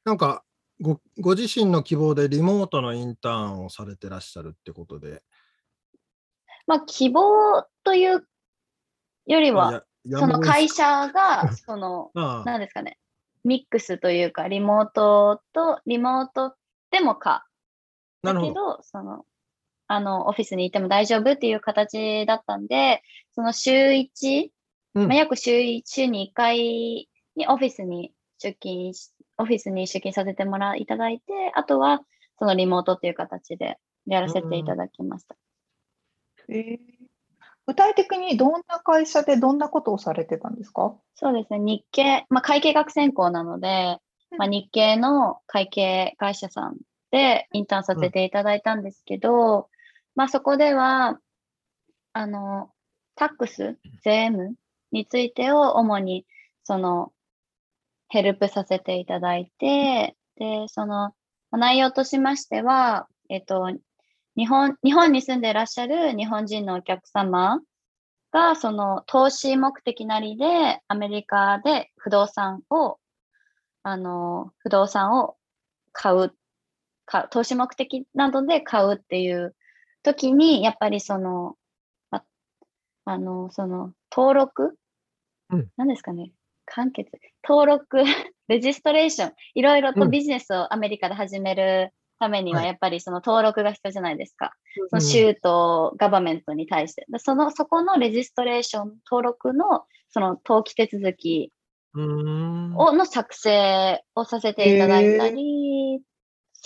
なんかご、ご自身の希望でリモートのインターンをされてらっしゃるってことで。まあ、希望というよりは、その会社が、その、何ですかね、ミックスというか、リモートと、リモートでもか。だけど、その、あの、オフィスにいても大丈夫っていう形だったんで、その週1、うん、まあ、約週週に1回にオフィスに出勤し、オフィスに出勤させてもらいただいて、あとはそのリモートっていう形でやらせていただきました。うん、えー、具体的にどんな会社でどんなことをされてたんですか？そうですね、日系、まあ、会計学専攻なので、まあ、日系の会計会社さんでインターンさせていただいたんですけど、まあそこでは、あの、タックス、税務についてを主に、その、ヘルプさせていただいて、で、その、内容としましては、えっと、日本、日本に住んでいらっしゃる日本人のお客様が、その、投資目的なりで、アメリカで不動産を、あの、不動産を買う、買う投資目的などで買うっていう時に、やっぱりその、ああの、その、登録、うん、何ですかね、完結、登録、レジストレーション、いろいろとビジネスをアメリカで始めるためには、やっぱりその登録が必要じゃないですか。その州とガバメントに対して。その、そこのレジストレーション、登録の、その登記手続きをの作成をさせていただいたり、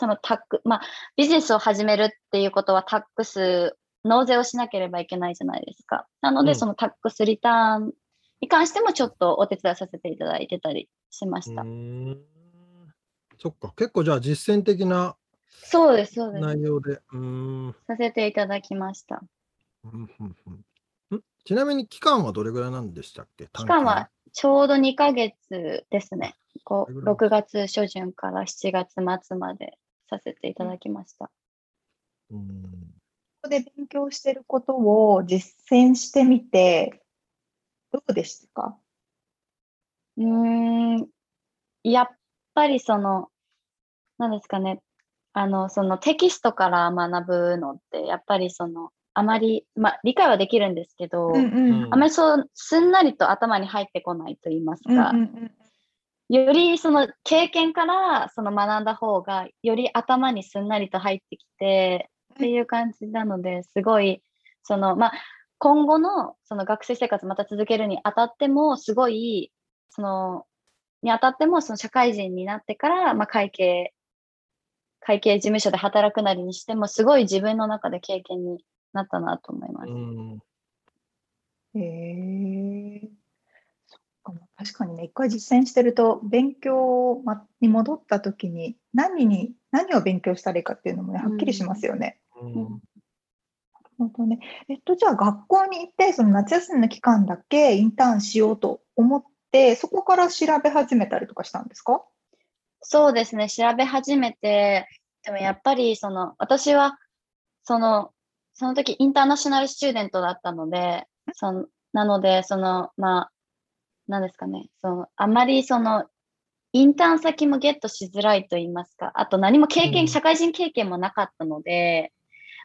そのタック、まあ、ビジネスを始めるっていうことはタックス、納税をしなければいけないじゃないですか。なので、うん、そのタックスリターンに関してもちょっとお手伝いさせていただいてたりしました。そっか、結構じゃあ実践的なそうです、そうです。内容で。させていただきました。ちなみに期間はどれぐらいなんでしたっけ？期間はちょうど2ヶ月ですね。こう6月初旬から7月末までさせていただきました。うん、ここで勉強してることを実践してみて、どうでしたか？うん、やっぱりその、なんですかね、あの、そのテキストから学ぶのって、やっぱりその、あまり、まあ、理解はできるんですけど、うんうん、あまりそう、すんなりと頭に入ってこないと言いますか、うんうんうん、よりその経験からその学んだ方がより頭にすんなりと入ってきてっていう感じなのですごいそのまあ今後のその学生生活また続けるにあたってもすごいそのにあたってもその社会人になってからまあ会計会計事務所で働くなりにしてもすごい自分の中で経験になったなと思います。へえーかも。確かにね、一回実践してると、勉強に戻った時に、何に、何を勉強したらいいかっていうのもね、はっきりしますよね。うん、なるほどね。えっと、じゃあ学校に行って、その夏休みの期間だけインターンしようと思って、そこから調べ始めたりとかしたんですか？そうですね、調べ始めて、でもやっぱり、その、私は、その、その時インターナショナルスチューデントだったので、そのなので、その、まあ、なんですかね、そのあまりそのインターン先もゲットしづらいと言いますか、あと何も経験、うん、社会人経験もなかったので、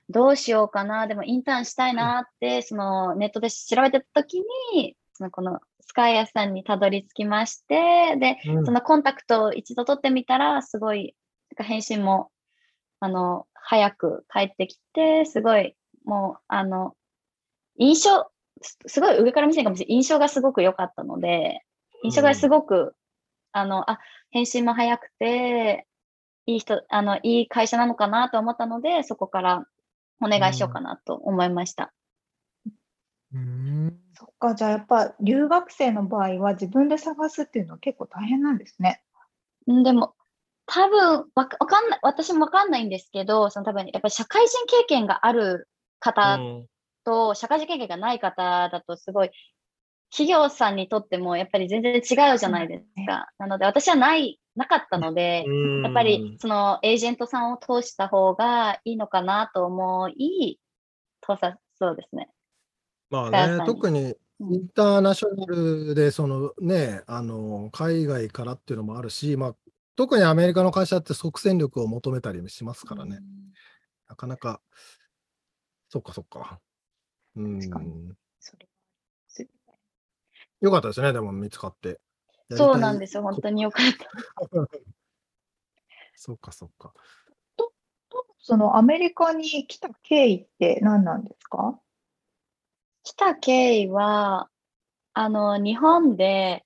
どうしようかな、でもインターンしたいなって、そのネットで調べてた時に、そのこのスカイアさんにたどり着きまして、で、うん、そのコンタクトを一度取ってみたら、すごい、返信も、あの、早く返ってきて、すごい、もう、あの、印象、すごい上から見せるかもしれない。印象がすごく良かったので、印象がすごく、うん、あの、あ、返信も早くて、いい人、あの、いい会社なのかなと思ったので、そこからお願いしようかなと思いました。うん、そっか、じゃあやっぱ留学生の場合は自分で探すっていうのは結構大変なんですね。でも、多分わかんない、私もわかんないんですけど、その多分やっぱり社会人経験がある方と社会人経験がない方だとすごい企業さんにとってもやっぱり全然違うじゃないですか。なので私はない、なかったので、やっぱりそのエージェントさんを通した方がいいのかなと思い、通さそうですね。まあね、特にインターナショナルで、そのね、あの、海外からっていうのもあるし、まあ、特にアメリカの会社って即戦力を求めたりもしますからね。なかなか、そっかそっか。う確かによかったですね、でも見つかって。そうたないんですよ。本当によかった。そっかそっか。そのアメリカに来た経緯って何なんですか？来た経緯は、あの、日本で、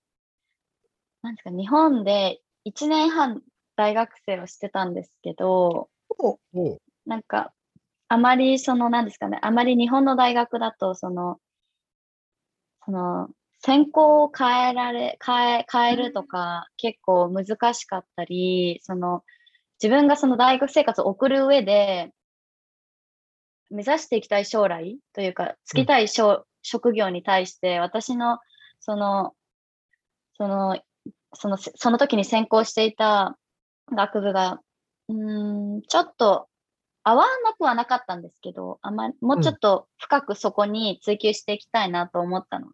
なんですか、日本で1年半大学生をしてたんですけど、なんか、あまりその、なんですかね、あまり日本の大学だと、その、その、専攻を変えられ、変え、変えるとか結構難しかったり、その、自分がその大学生活を送る上で、目指していきたい将来というか、つきたいしょ職業に対して、私の、その、その、その、その時に専攻していた学部が、うーん、ちょっと合わなくはなかったんですけど、あまり、もうちょっと深くそこに追求していきたいなと思ったの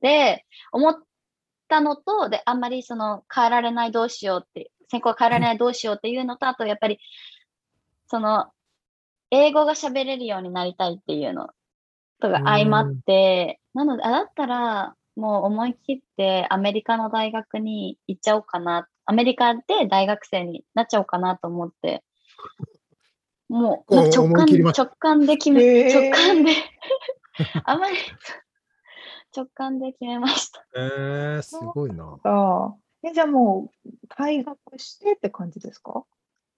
で、思ったのと、で、あんまりその変えられないどうしようって、専攻変えられないどうしようっていうのと、あとやっぱり、その、英語が喋れるようになりたいっていうのとが相まって、なので、あ、だったら、もう思い切ってアメリカの大学に行っちゃおうかな。アメリカで大学生になっちゃおうかなと思って、もう直感直感で決め、へー直感で、あまり直感で決めました。えー、すごいな。えじゃあもう退学してって感じですか？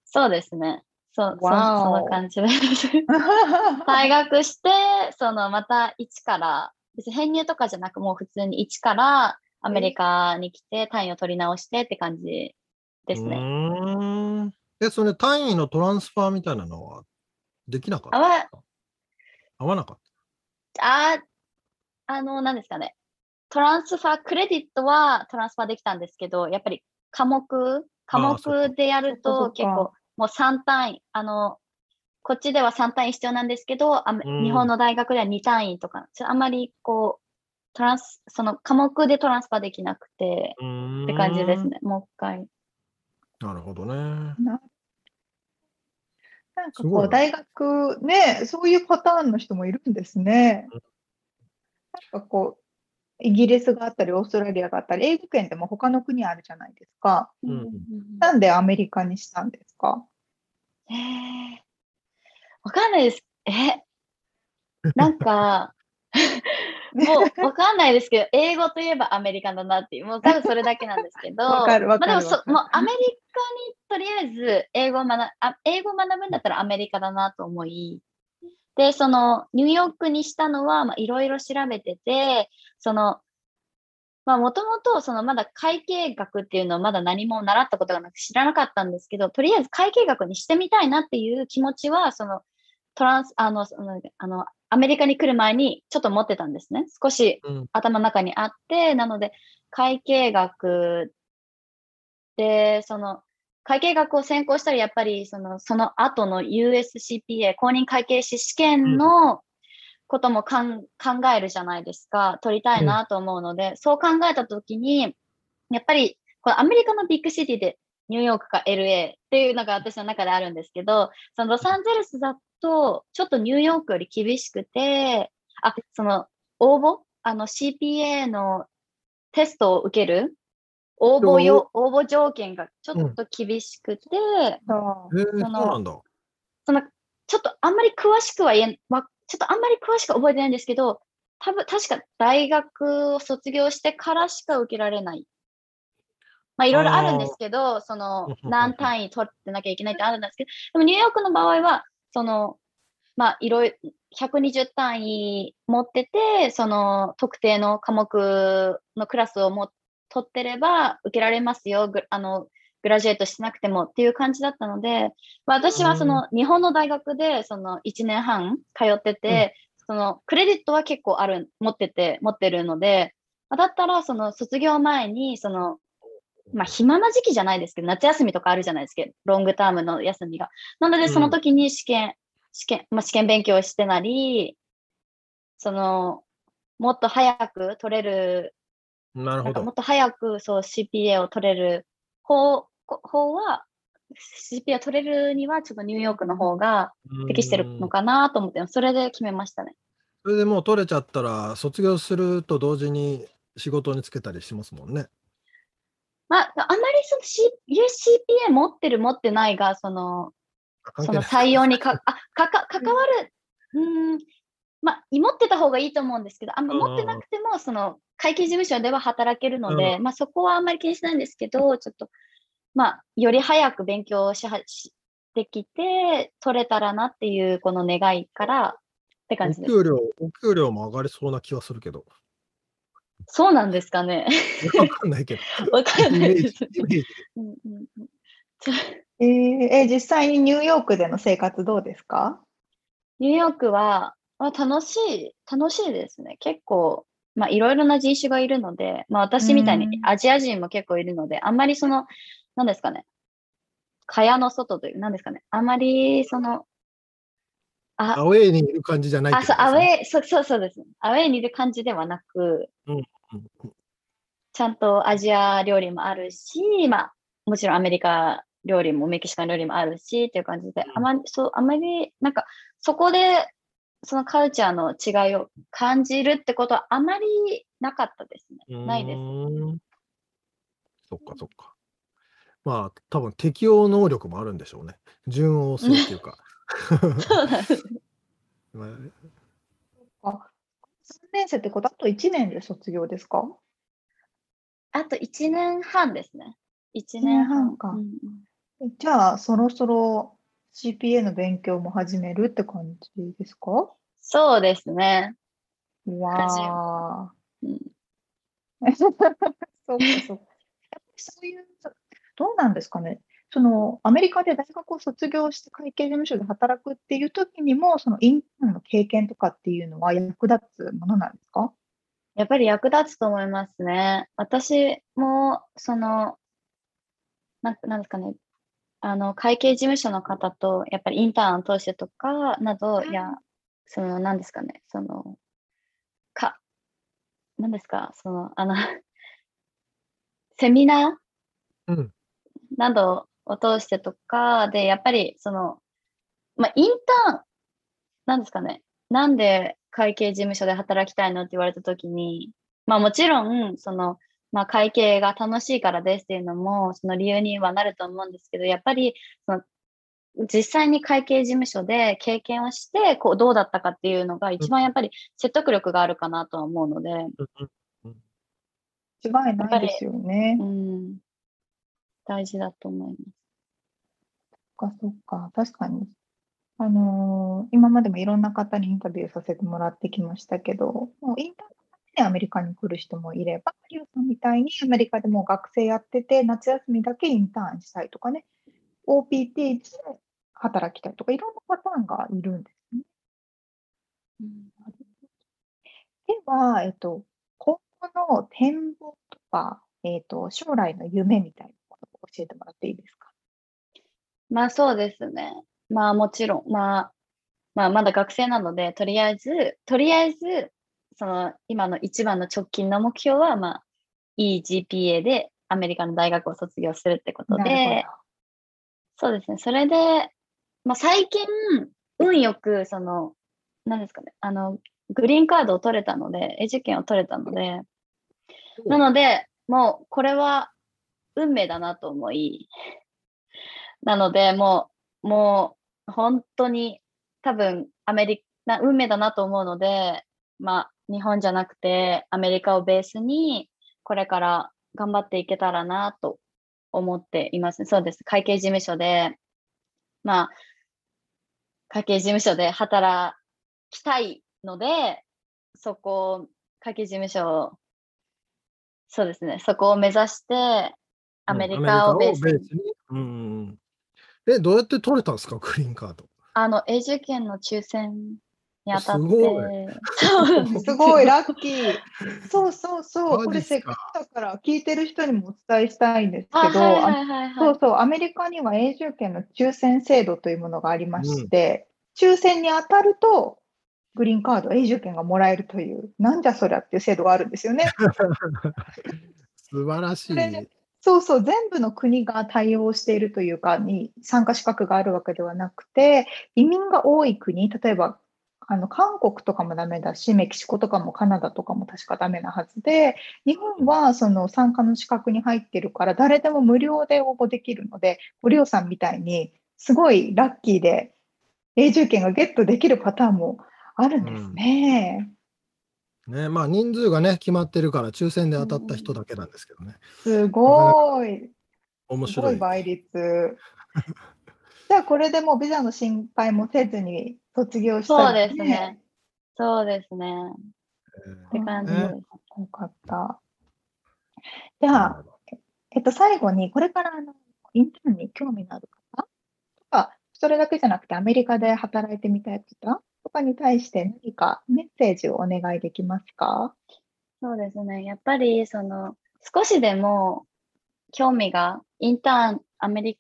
そうですね。そう、そその感じです。退学して、そのまた一から、別に編入とかじゃなく、もう普通に一からアメリカに来て単位を取り直してって感じですうね。え、それ単位のトランスファーみたいなのはできなかったあわ、合わなかっあ、あの、何ですかね。トランスファー、クレディットはトランスファーできたんですけど、やっぱり科目、科目でやると結構もう3単位、あの、こっちでは3単位必要なんですけど、アメうん日本の大学では2単位とか、あんまりこう、トランス、その科目でトランスファーできなくて、って感じです。ね。もう一回。なるほどね。ななんかこう大学ねそういうパターンの人もいるんですね。なんかこうイギリスがあったりオーストラリアがあったり英語圏でも他の国あるじゃないですか。うんなんでアメリカにしたんですか？えー、わかんないです。え、なんか、もうわかんないですけど、英語といえばアメリカだなっていう、もう多分それだけなんですけど、まあでもそもうアメリカにとりあえず英語を学あ英語を学ぶんだったらアメリカだなと思い、で、そのニューヨークにしたのは、まあいろいろ調べてて、その、まあもともとそのまだ会計学っていうのをまだ何も習ったことがなく知らなかったんですけど、とりあえず会計学にしてみたいなっていう気持ちは、そのトランス、あの、そのあの、アメリカに来る前にちょっと持ってたんですね。少しうん頭の中にあって、なので会計学で、その、会計学を専攻したらやっぱりその、その後の USCPA 公認会計士試験のこともかん考えるじゃないですか。取りたいなと思うので、そう考えたときに、やっぱりこのアメリカのビッグシティでニューヨークか LA っていうのが私の中であるんですけど、そのロサンゼルスだとちょっとニューヨークより厳しくて、あ、その応募？あの CPA のテストを受ける？応募よ、応募条件がちょっと厳しくて、あえー、そのなんだ。その、ちょっとあんまり詳しくは言えん、わちょっとあんまり詳しく覚えてないんですけど、多分、確か大学を卒業してからしか受けられない。まあ、いろいろあるんですけど、そのうんうんう、ん何単位取ってなきゃいけないってあるんですけど、でもニューヨークの場合は、その、まあ、いろいろ、120単位持ってて、その、特定の科目のクラスをも取ってれば受けられますよ、ぐあの、グラジュエートしなくてもっていう感じだったので、まあ私はその日本の大学でその1年半通ってて、そのクレジットは結構ある、持ってて、持ってるので、まあだったらその卒業前にその、まあ暇な時期じゃないですけど、夏休みとかあるじゃないですけど、ロングタームの休みが。なのでその時に試験、試験、まあ試験勉強してなり、その、もっと早く取れる、なるほど。もっと早くそう CPA を取れる方方は、CPA を取れるには、ちょっとニューヨークの方が適してるのかなと思って、それで決めましたね。それでもう取れちゃったら、卒業すると同時に仕事に就けたりしますもんね。まあ、あんまりその、C、UCPA 持ってる持ってないが、その、その採用にか、あ、かか、関わる、うん、まあ、持ってた方がいいと思うんですけど、あんま持ってなくても、その、会計事務所では働けるので、まあ、そこはあんまり気にしないんですけど、ちょっと、まあ、より早く勉強しはしできて、取れたらなっていう、この願いからって感じです。お給料、お給料も上がりそうな気はするけど。そうなんですかね。わかんないけど。わかんないです。えー、え実際にニューヨークでの生活どうですか？ニューヨークは、あ、楽しい、楽しいですね。結構、まあ、いろいろな人種がいるので、まあ、私みたいにアジア人も結構いるので、あんまりその、何ですかね、蚊帳の外という、何ですかね、あまりその、あアウェイにいる感じじゃない、ね、あ、そう、アウェイ、そうそうそうです。アウェイにいる感じではなく、うん、ちゃんとアジア料理もあるし、まあ、もちろんアメリカ料理もメキシカン料理もあるしっていう感じで、あまり、そう、あまり、なんか、そこで、そのカルチャーの違いを感じるってことはあまりなかったですね。ないです。そっかそっか。まあ、多分適応能力もあるんでしょうね。順応するっていうか。そうなんです。あ、3年生ってことあと1年で卒業ですか？あと1年半ですね。1年半か。うんじゃあ、そろそろ CPA の勉強も始めるって感じですか？そうですね。わあ。うん、そうか、そうか。そういう、どうなんですかね？そのアメリカで大学を卒業して会計事務所で働くっていう時にも、そのインターンの経験とかっていうのは役立つものなんですか？やっぱり役立つと思いますね。私も、その、ななんですかね、あの、会計事務所の方と、やっぱりインターンを通してとか、など、いや、その、なんですかね、その、か、なんですか、その、あの セミナー、うん、などを通してとか、で、やっぱり、その、まあ、インターン、なんですかね、なんで会計事務所で働きたいのって言われたときに、まあもちろん、その、まあ会計が楽しいからですっていうのも、その理由にはなると思うんですけど、やっぱり、その、実際に会計事務所で経験をして、こう、どうだったかっていうのが一番やっぱり説得力があるかなとは思うので。間違いないですよね。うん。大事だと思います。そっか、そっか。確かに。あのー、今までもいろんな方にインタビューさせてもらってきましたけど、もうインターでアメリカに来る人もいれば、リュウさんみたいにアメリカでも学生やってて、夏休みだけインターンしたいとかね、OPT で働きたいとか、いろんなパターンがいるんですね。うん、では、えっと、今後の展望とか、えっと、将来の夢みたいな教えてもらっていいですか？まあそうですね。まあもちろん、まあ、まあまだ学生なので、とりあえず、とりあえず、その今の一番の直近の目標は、まあ、いい GPA でアメリカの大学を卒業するってことで、そうですね。それで、まあ、最近、運よく、その、何ですかね、あの、グリーンカードを取れたので、永住権を取れたので、なので、もう、これは運命だなと思い、なので、もう、もう、本当に、多分、アメリカ、運命だなと思うので、まあ、日本じゃなくてアメリカをベースにこれから頑張っていけたらなと思っています。そうです。会計事務所で、まあ、会計事務所で働きたいので、そこ、会計事務所をそうですね、そこを目指して、アメリカをベースに。うん、え、どうやって取れたんですか、グリーンカード。あの、永住権の抽選に当たって。すごい、ラッキー。そうそうそう。これせっかくだから聞いてる人にもお伝えしたいんですけど、そうそう、アメリカには永住権の抽選制度というものがありまして、うん、抽選に当たるとグリーンカード、永住権がもらえるという、なんじゃそりゃっていう制度があるんですよね。素晴らしい。そうそう、全部の国が対応しているというか、に参加資格があるわけではなくて、移民が多い国、例えばあの韓国とかもダメだし、メキシコとかもカナダとかも確かダメなはずで、日本はその参加の資格に入ってるから、誰でも無料で応募できるので、堀尾さんみたいに、すごいラッキーで永住権がゲットできるパターンもあるんですね。うん、ねまあ人数がね、決まってるから、抽選で当たった人だけなんですけどね。すごい。面白い。い倍率。じゃあこれでもうビザの心配もせずに卒業した、ね、そうですね。そうですね。って感じです。よかった。じゃあ、えっと、最後に、これからあのインターンに興味のある方？とか、それだけじゃなくてアメリカで働いてみたい方？とかに対して何かメッセージをお願いできますか？そうですね。やっぱり、その、少しでも興味が、インターン、アメリ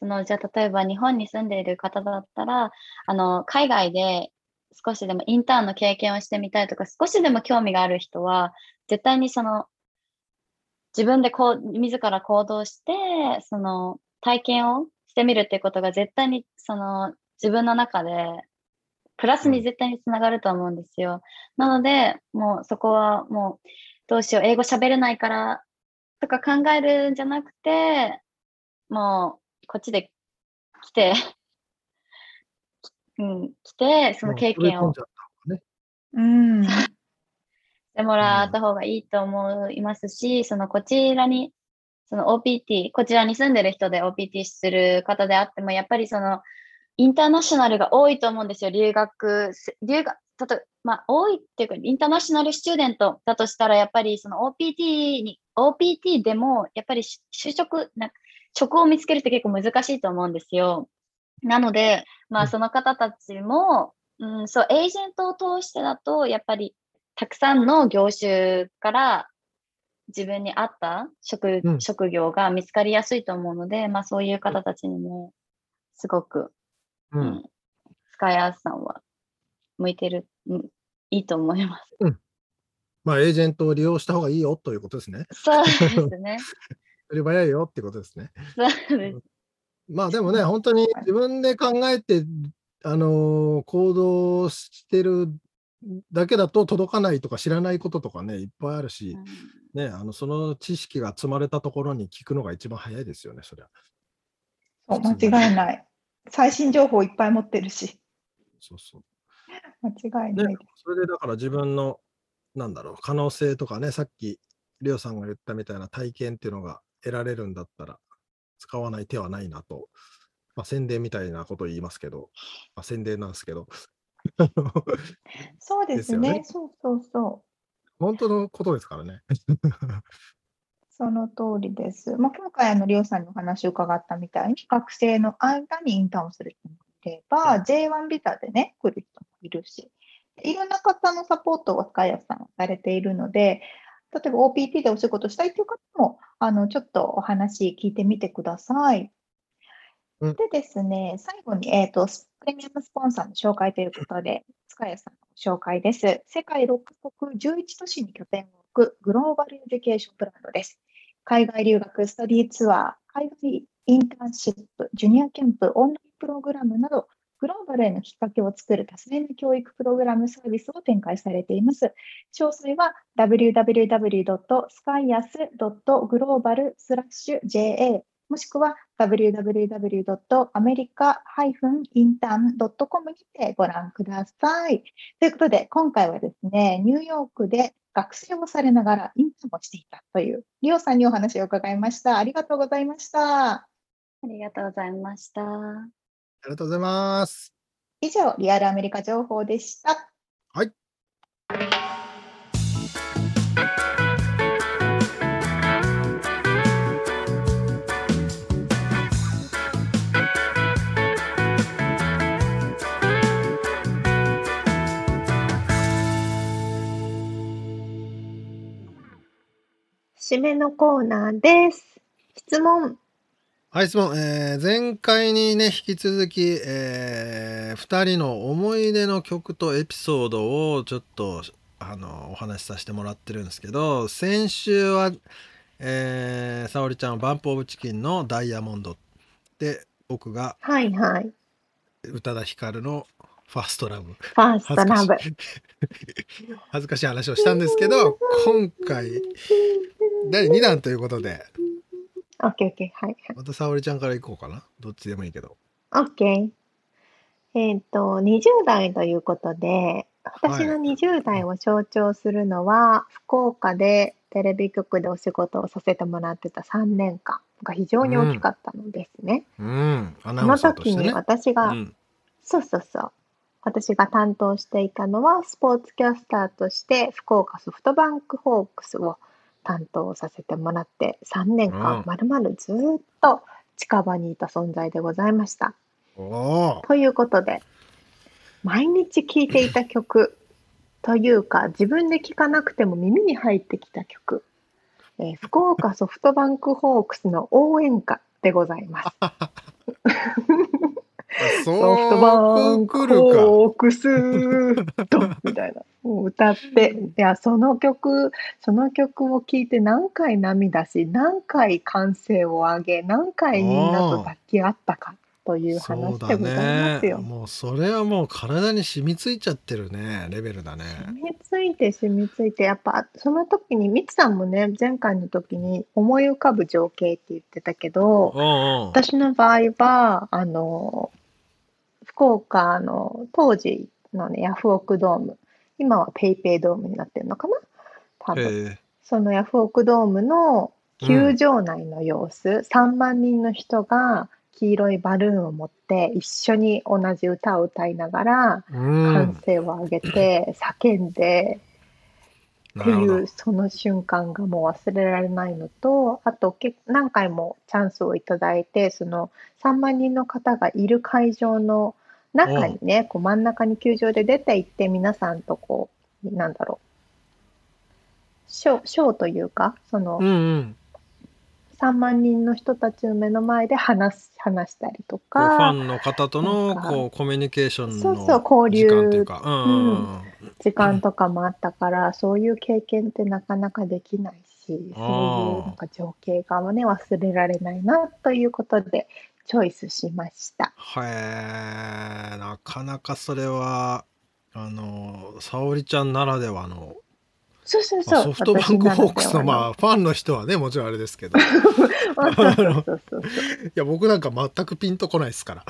その、じゃあ例えば日本に住んでいる方だったら、あの、海外で少しでもインターンの経験をしてみたいとか、少しでも興味がある人は、絶対にその、自分でこう、自ら行動して、その、体験をしてみるっていうことが絶対に、その、自分の中で、プラスに絶対につながると思うんですよ。なので、もうそこはもう、どうしよう、英語喋れないからとか考えるんじゃなくて、もう、こっちで来て、うん、来て、その経験を、ね、うん。してもらった方がいいと思いますし、そのこちらに、その OPT、こちらに住んでる人で OPT する方であっても、やっぱりその、インターナショナルが多いと思うんですよ、留学、留学、たとまあ、多いっていうか、インターナショナルスチューデントだとしたら、やっぱりその OPT に、OPT でも、やっぱり就職、な職を見つけるって結構難しいと思うんですよ。なので、まあその方たちも、うん、そう、エージェントを通してだと、やっぱりたくさんの業種から自分に合った職うん、職業が見つかりやすいと思うので、まあそういう方たちにも、すごく、うん、うん、スカイアースさんは向いてる、うん、いいと思います。うん。まあ、エージェントを利用した方がいいよということですね。そうですね。より早いよってことですね。まあでもね、本当に自分で考えて、あのー、行動してるだけだと届かないとか知らないこととかね、いっぱいあるし、うん、ね、あのその知識が積まれたところに聞くのが一番早いですよね、そりゃ。そう間違いない。最新情報いっぱい持ってるし。そうそう。間違いない、ね。それでだから自分の、なんだろう、可能性とかね、さっき、りょうさんが言ったみたいな体験っていうのが得られるんだったら、使わない手はないなと、まあ、宣伝みたいなことを言いますけど、まあ、宣伝なんですけど。そうですね、ね、そうそうそう。本当のことですからね。その通りです。まあ、今回、あの、りょうさんにお話を伺ったみたいに、学生の間にインターンをする人もいれば、J1 ビザでね、来る人もいるし、いろんな方のサポートを塚谷さんはされているので、例えば OPT でお仕事したいという方も、あの、ちょっとお話聞いてみてください。うん、でですね、最後に、えっ、ー、と、プレミアムスポンサーの紹介ということで、塚谷さんの紹介です。世界6国11都市に拠点を置くグローバルエデュケーションブランドです。海外留学、スタディツアー、海外インターンシップ、ジュニアキャンプ、オンラインプログラムなど、グローバルへのきっかけを作る多彩な教育プログラムサービスを展開されています。詳細は www.skyas.global/ja もしくは www.america-intern.com にてご覧ください。ということで、今回はですね、ニューヨークで学生をされながらインターンもしていたという、リオさんにお話を伺いました。ありがとうございました。ありがとうございました。ありがとうございます。以上、リアルアメリカ情報でした。締めのコーナーです。質問。はい、質問。えー前回にね、引き続き、え2人の思い出の曲とエピソードをちょっと、あの、お話しさせてもらってるんですけど、先週は、えー、沙織ちゃんは BUMP OF CHICKEN のダイヤモンドで、僕がはいはい。宇多田ヒカルの First Love。First Love。恥ずかしい話をしたんですけど、今回、第2弾ということで、オッケーオッケー。はいはい。また沙織ちゃんから行こうかな。どっちでもいいけど。オッケー。えっ、と、20代ということで、私の20代を象徴するのは、福岡でテレビ局でお仕事をさせてもらってた3年間が非常に大きかったのですね。うん。アナその時に。私が、うんそうそうそう。私が担当していたのは、スポーツキャスターとして、福岡ソフトバンクホークスを担当させてもらって、3年間うん、まるまるずーっと近場にいた存在でございました。おお。ということで、毎日聴いていた曲というか、自分で聴かなくても耳に入ってきた曲、えー福岡ソフトバンクホークスの応援歌でございます。ソフトバンクそう来るか。ホークスとみたいな歌っていやその曲その曲を聴いて何回涙し何回歓声を上げ何回みんなと抱き合ったかという話でございますね。よ。もうそれはもう体に染みついちゃってるね。レベルだね。染みついて染みついてやっぱその時にミツさんもね前回の時に思い浮かぶ情景って言ってたけどうんうん。私の場合はあの福岡の当時のねヤフオクドーム今はペイペイドームになってるのかな？多分。そのヤフオクドームの球場内の様子、3万人の人が黄色いバルーンを持って一緒に同じ歌を歌いながらう歓ん。声を上げて 叫んでっていうその瞬間がもう忘れられないのとあとけ何回もチャンスをいただいてその3万人の方がいる会場の中にねこう真ん中に球場で出て行って皆さんとこうなんだろうショーショーというかそのうんうん。3万人の人たちの目の前で話す話したりとこうファかンの方とのこうコミュニケーションそうそう交流うか。うんうんうん。時間とかもあったからそういう経験ってなかなかできないしそういうなんか情景がね忘れられないなということでチョイスしました。へえ。なかなかそれはあの沙織ちゃんならではのそうそうそう。まあソフトバンクホークスのまああファンの人はねもちろんあれですけどいや僕なんか全くピンとこないですから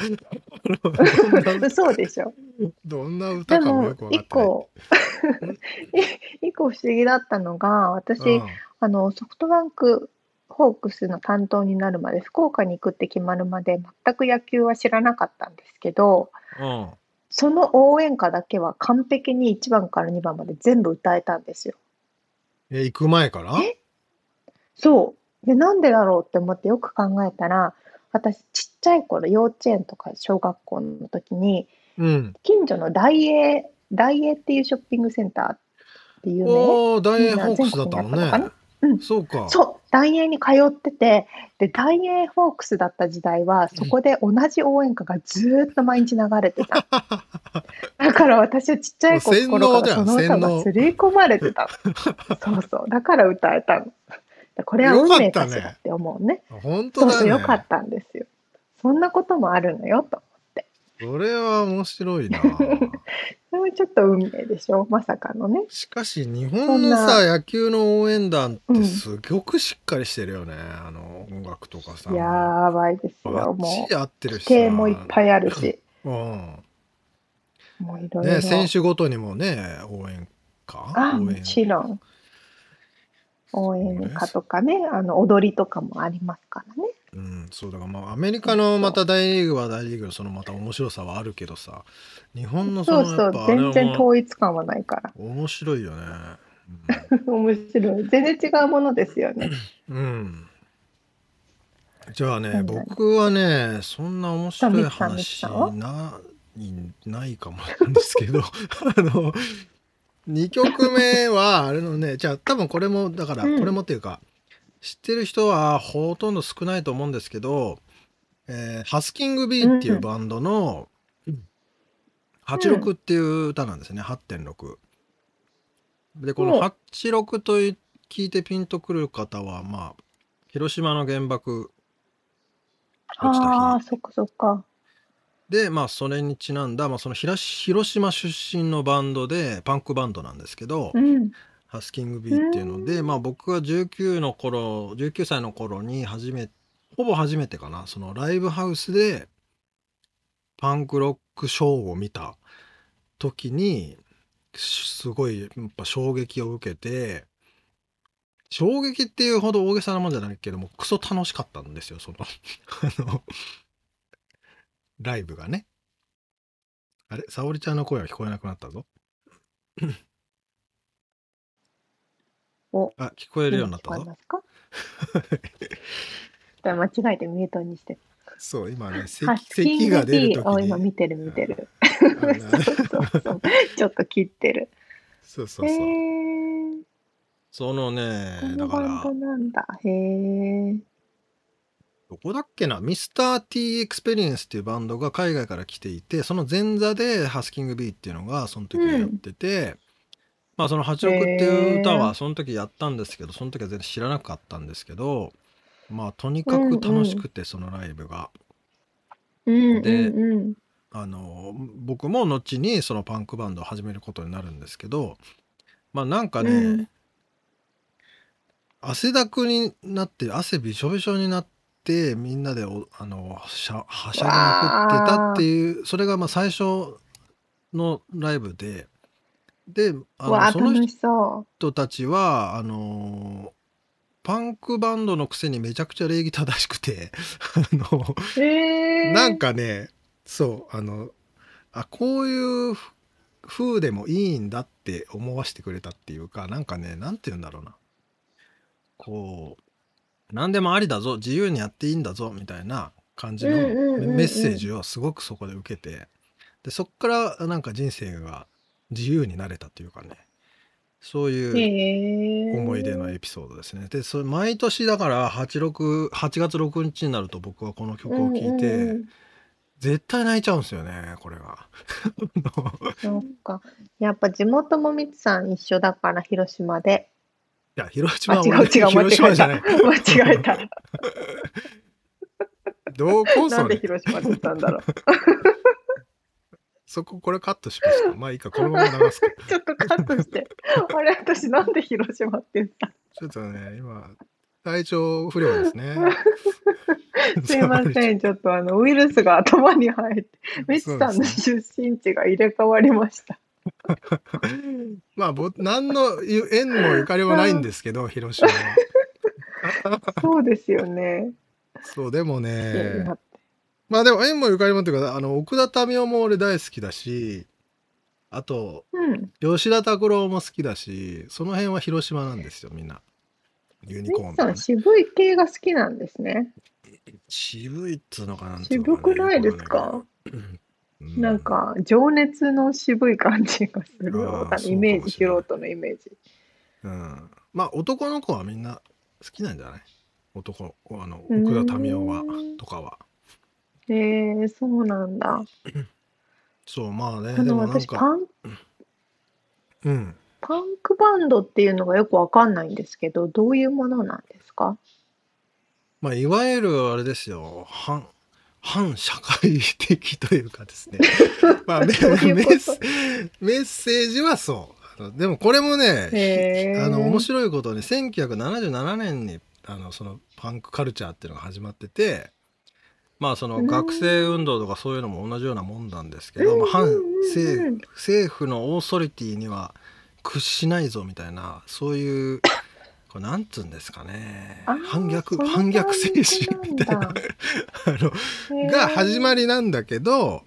そう。でしょ。どんなで歌かももよくわか一個一個不思議だったのが私、あのソフトバンクホークスの担当になるまで福岡に行くって決まるまで全く野球は知らなかったんですけどうんうんその応援歌だけは完璧に1番から2番まで全部歌えたんですよ。え行く前から？え？そう。で、なんでだろうって思ってよく考えたら、私ちっちゃい頃幼稚園とか小学校の時に、うん。近所の大英、大英っていうショッピングセンターっていうね、おお大英ホークスだったのかなうん。そうか。そう、大英に通ってて、で、大英ホークスだった時代は、そこで同じ応援歌がずーっと毎日流れてた。だから私はちっちゃい頃からその歌が刷り込まれてたの。そうそう。だから歌えたの。これは運命かしらって思うね。本当そうそう、だねよかったんですよ。そんなこともあるのよと。それは面白いな それはちょっと運命でしょ？まさかのね。しかし日本のさ野球の応援団ってすごくしっかりしてるよね、あの音楽とかさやばいですよ。もチリ合ってるう、し規定もいっぱいあるし。うんもういろいろ。ね選手ごとにもね応援歌？あ、もちろん。応援歌とかね、あの踊りとかもありますからね。うん、そうだからまあアメリカのまた大リーグは大リーグのそのまた面白さはあるけどさ日本のそそうそう全然は統一感はないから。面白いよね。面白い。全然違うものですよね。うん。うんじゃあね僕はねそんな面白い話ないないかもなんですけど あの2曲目はあれのねじゃあ多分これもだからうんこれもっていうか、知ってる人はほとんど少ないと思うんですけどえーハスキングビーっていうバンドの86っていう歌なんですね、8.6。で、この86とい聞いてピンとくる方は、まあ、広島の原爆落ちたああ、日そっかそっか。で、まあ、それにちなんだ、まあ、その広広島出身のバンドで、パンクバンドなんですけど、うん。ハスキングビーっていうので、まあ僕が19の頃、19歳の頃に初め、ほぼ初めてかな、そのライブハウスでパンクロックショーを見た時に、すごいやっぱ衝撃を受けて、衝撃っていうほど大げさなもんじゃないけども、クソ楽しかったんですよ、その、あの、ライブがね。あれ？沙織ちゃんの声は聞こえなくなったぞ。お、あ、聞こえるようになっ聞こえ。ますか？だ間違えてミュートにして。そう、今ね、ハ咳スキング咳が出るビー、ときに。お今見てる見てる。あのねそうそうそう。ちょっと切ってる。へそうそうそう。え。そのねこ、だからのバンド、なんだ。へえ。どこだっけな、ミスター T エクスペリエンスっていうバンドが海外から来ていて、その前座で Husking Bee っていうのがその時にやってて、まあその86っていう歌へはその時やったんですけど、その時は全然知らなかったんですけど、まあとにかく楽しくて、そのライブが。うんでうんうん。あの僕も後にそのパンクバンドを始めることになるんですけどまあなんかね、うん汗だくになって汗びしょびしょになってみんなでおあのしゃはしゃぎまくってたっていうそれがまあ最初のライブでであわあ、のその楽しそ人たちはあのパンクバンドのくせにめちゃくちゃ礼儀正しくて あのえ。なんかね、そう、あの、あ、こういうふ風でもいいんだって思わせてくれたっていうか、なんかね、なんて言うんだろうな。こう、何でもありだぞ、自由にやっていいんだぞ、みたいな感じのうんうんうんうんメッセージをすごくそこで受けて、で、そっからなんか人生が自由になれたっていうかね、そういう。思い出のエピソードですね。で、それ毎年だから86、8月6日になると僕はこの曲を聴いて、うんうんうん絶対泣いちゃうんですよね、これが。そっか。やっぱ地元もみつさん一緒だから、広島で。いや、広あ、違う島は違う、間広島違えた。じゃない。間違えた。どこなんでそれ。広島って言ったんだろう。そこ、これカットしますか？まあいいか、このまま流すか。ちょっとカットして。あれ、私なんで広島って言ったちょっとね、今、体調不良ですね。すいません、ちょっとあの、ウイルスが頭に入って、みつさんの出身地が入れ替わりました。まあ、ぼ何の縁もゆかりもないんですけど、広島は。そうですよね。そう、でもね、今まあでも縁もゆかりもっていうか、あの、奥田民生も俺大好きだし、あと、うん。吉田拓郎も好きだし、その辺は広島なんですよ、みんな。ユニコーンとかね渋い系が好きなんですね。渋いっつうのかなんつうのかね渋くないですか？よくわんないけどなん、か、情熱の渋い感じがする。あーわかんないそうイメージ、かもしれない素人のイメージ。うんうんまあ男の子はみんな好きなんじゃない？男あの奥田民生はとかはえー、そうなんだ。そうまあねあの、でもなん私、パかン、うん。パンクバンドっていうのがよくわかんないんですけど、どういうものなんですか？まあいわゆるあれですよ。反反社会的というかですね。まあういうこと？メッセメッセージはそう。あのでもこれもねあの面白いことに1977年にあのそのパンクカルチャーっていうのが始まっててまあそのうん学生運動とかそういうのも同じようなもんなんですけど、まあ、反政府政府のオーソリティには屈しないぞみたいなそういう これなんつうんですかね。反逆反逆精神みたいな。あのが始まりなんだけど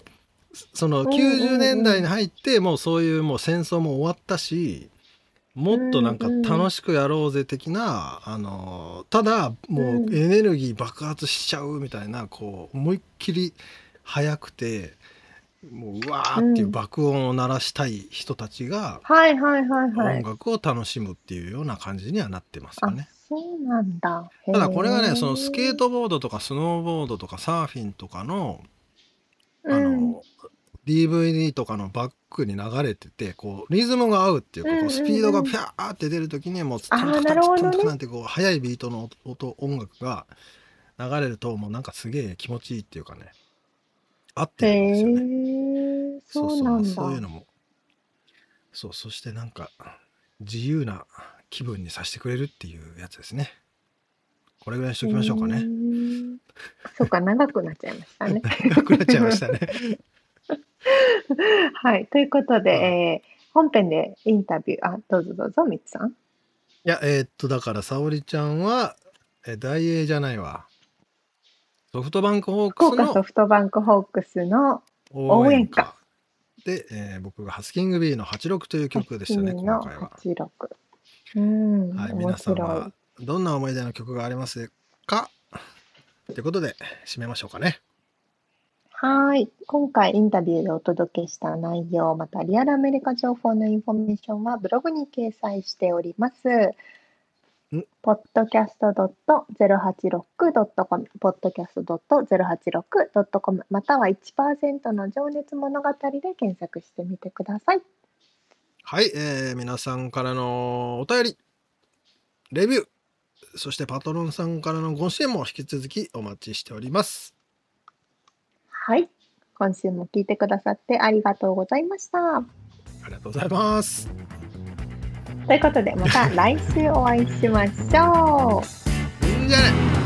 そのうんうんうん。90年代に入ってもうそういうもう戦争も終わったしもっとなんか楽しくやろうぜ的なあのただもうエネルギー爆発しちゃうみたいなこう思いっきり速くてもううわーっていう爆音を鳴らしたい人たちが。音楽を楽しむっていうような感じにはなってますよね。そうなんだ。ただこれがねそのスケート、トボードとかスノーボードとかサーフィンとかのあうんの、DVD とかのバックに流れててこうリズムが合うっていうかこうスピードがピャーって出る時にもうあータンタカタタンタカタンってこう速いビートの音音楽が流れるともうなんかすげえ気持ちいいっていうかね合ってるんへですよね。え、そうなんだ。そういうのもそうそしてなんか自由な気分にさせてくれるっていうやつですね。これぐらいにしときましょうかへね。ーそうか、長くなっちゃいましたね。なくなっちゃいましたね。はい。ということで、うんえー本編でインタビュー、あ、どうぞどうぞ、みつさん。いや、えーっと、だから、沙織ちゃんは、え、ダイエーじゃないわ。ソフトバンクホークス福岡ソのフトバンクホークスの応援歌歌。で、えー僕が Husking Bee の86という曲でしたね、今回は。86。うん、はい、面皆さんは。どんな思い出の曲がありますか？ということで、締めましょうかね。はい。今回インタビューでお届けした内容、またリアルアメリカ情報のインフォメーションはブログに掲載しております。ん？podcast.086.com、podcast.086.com、または1%の情熱物語で検索してみてください。はい、えー皆さんからのお便り、レビュー、そしてパトロンさんからのご支援も引き続きお待ちしております。はい。今週も聞いてくださってありがとうございました。ありがとうございます。ということで、また来週お会いしましょう。んじゃ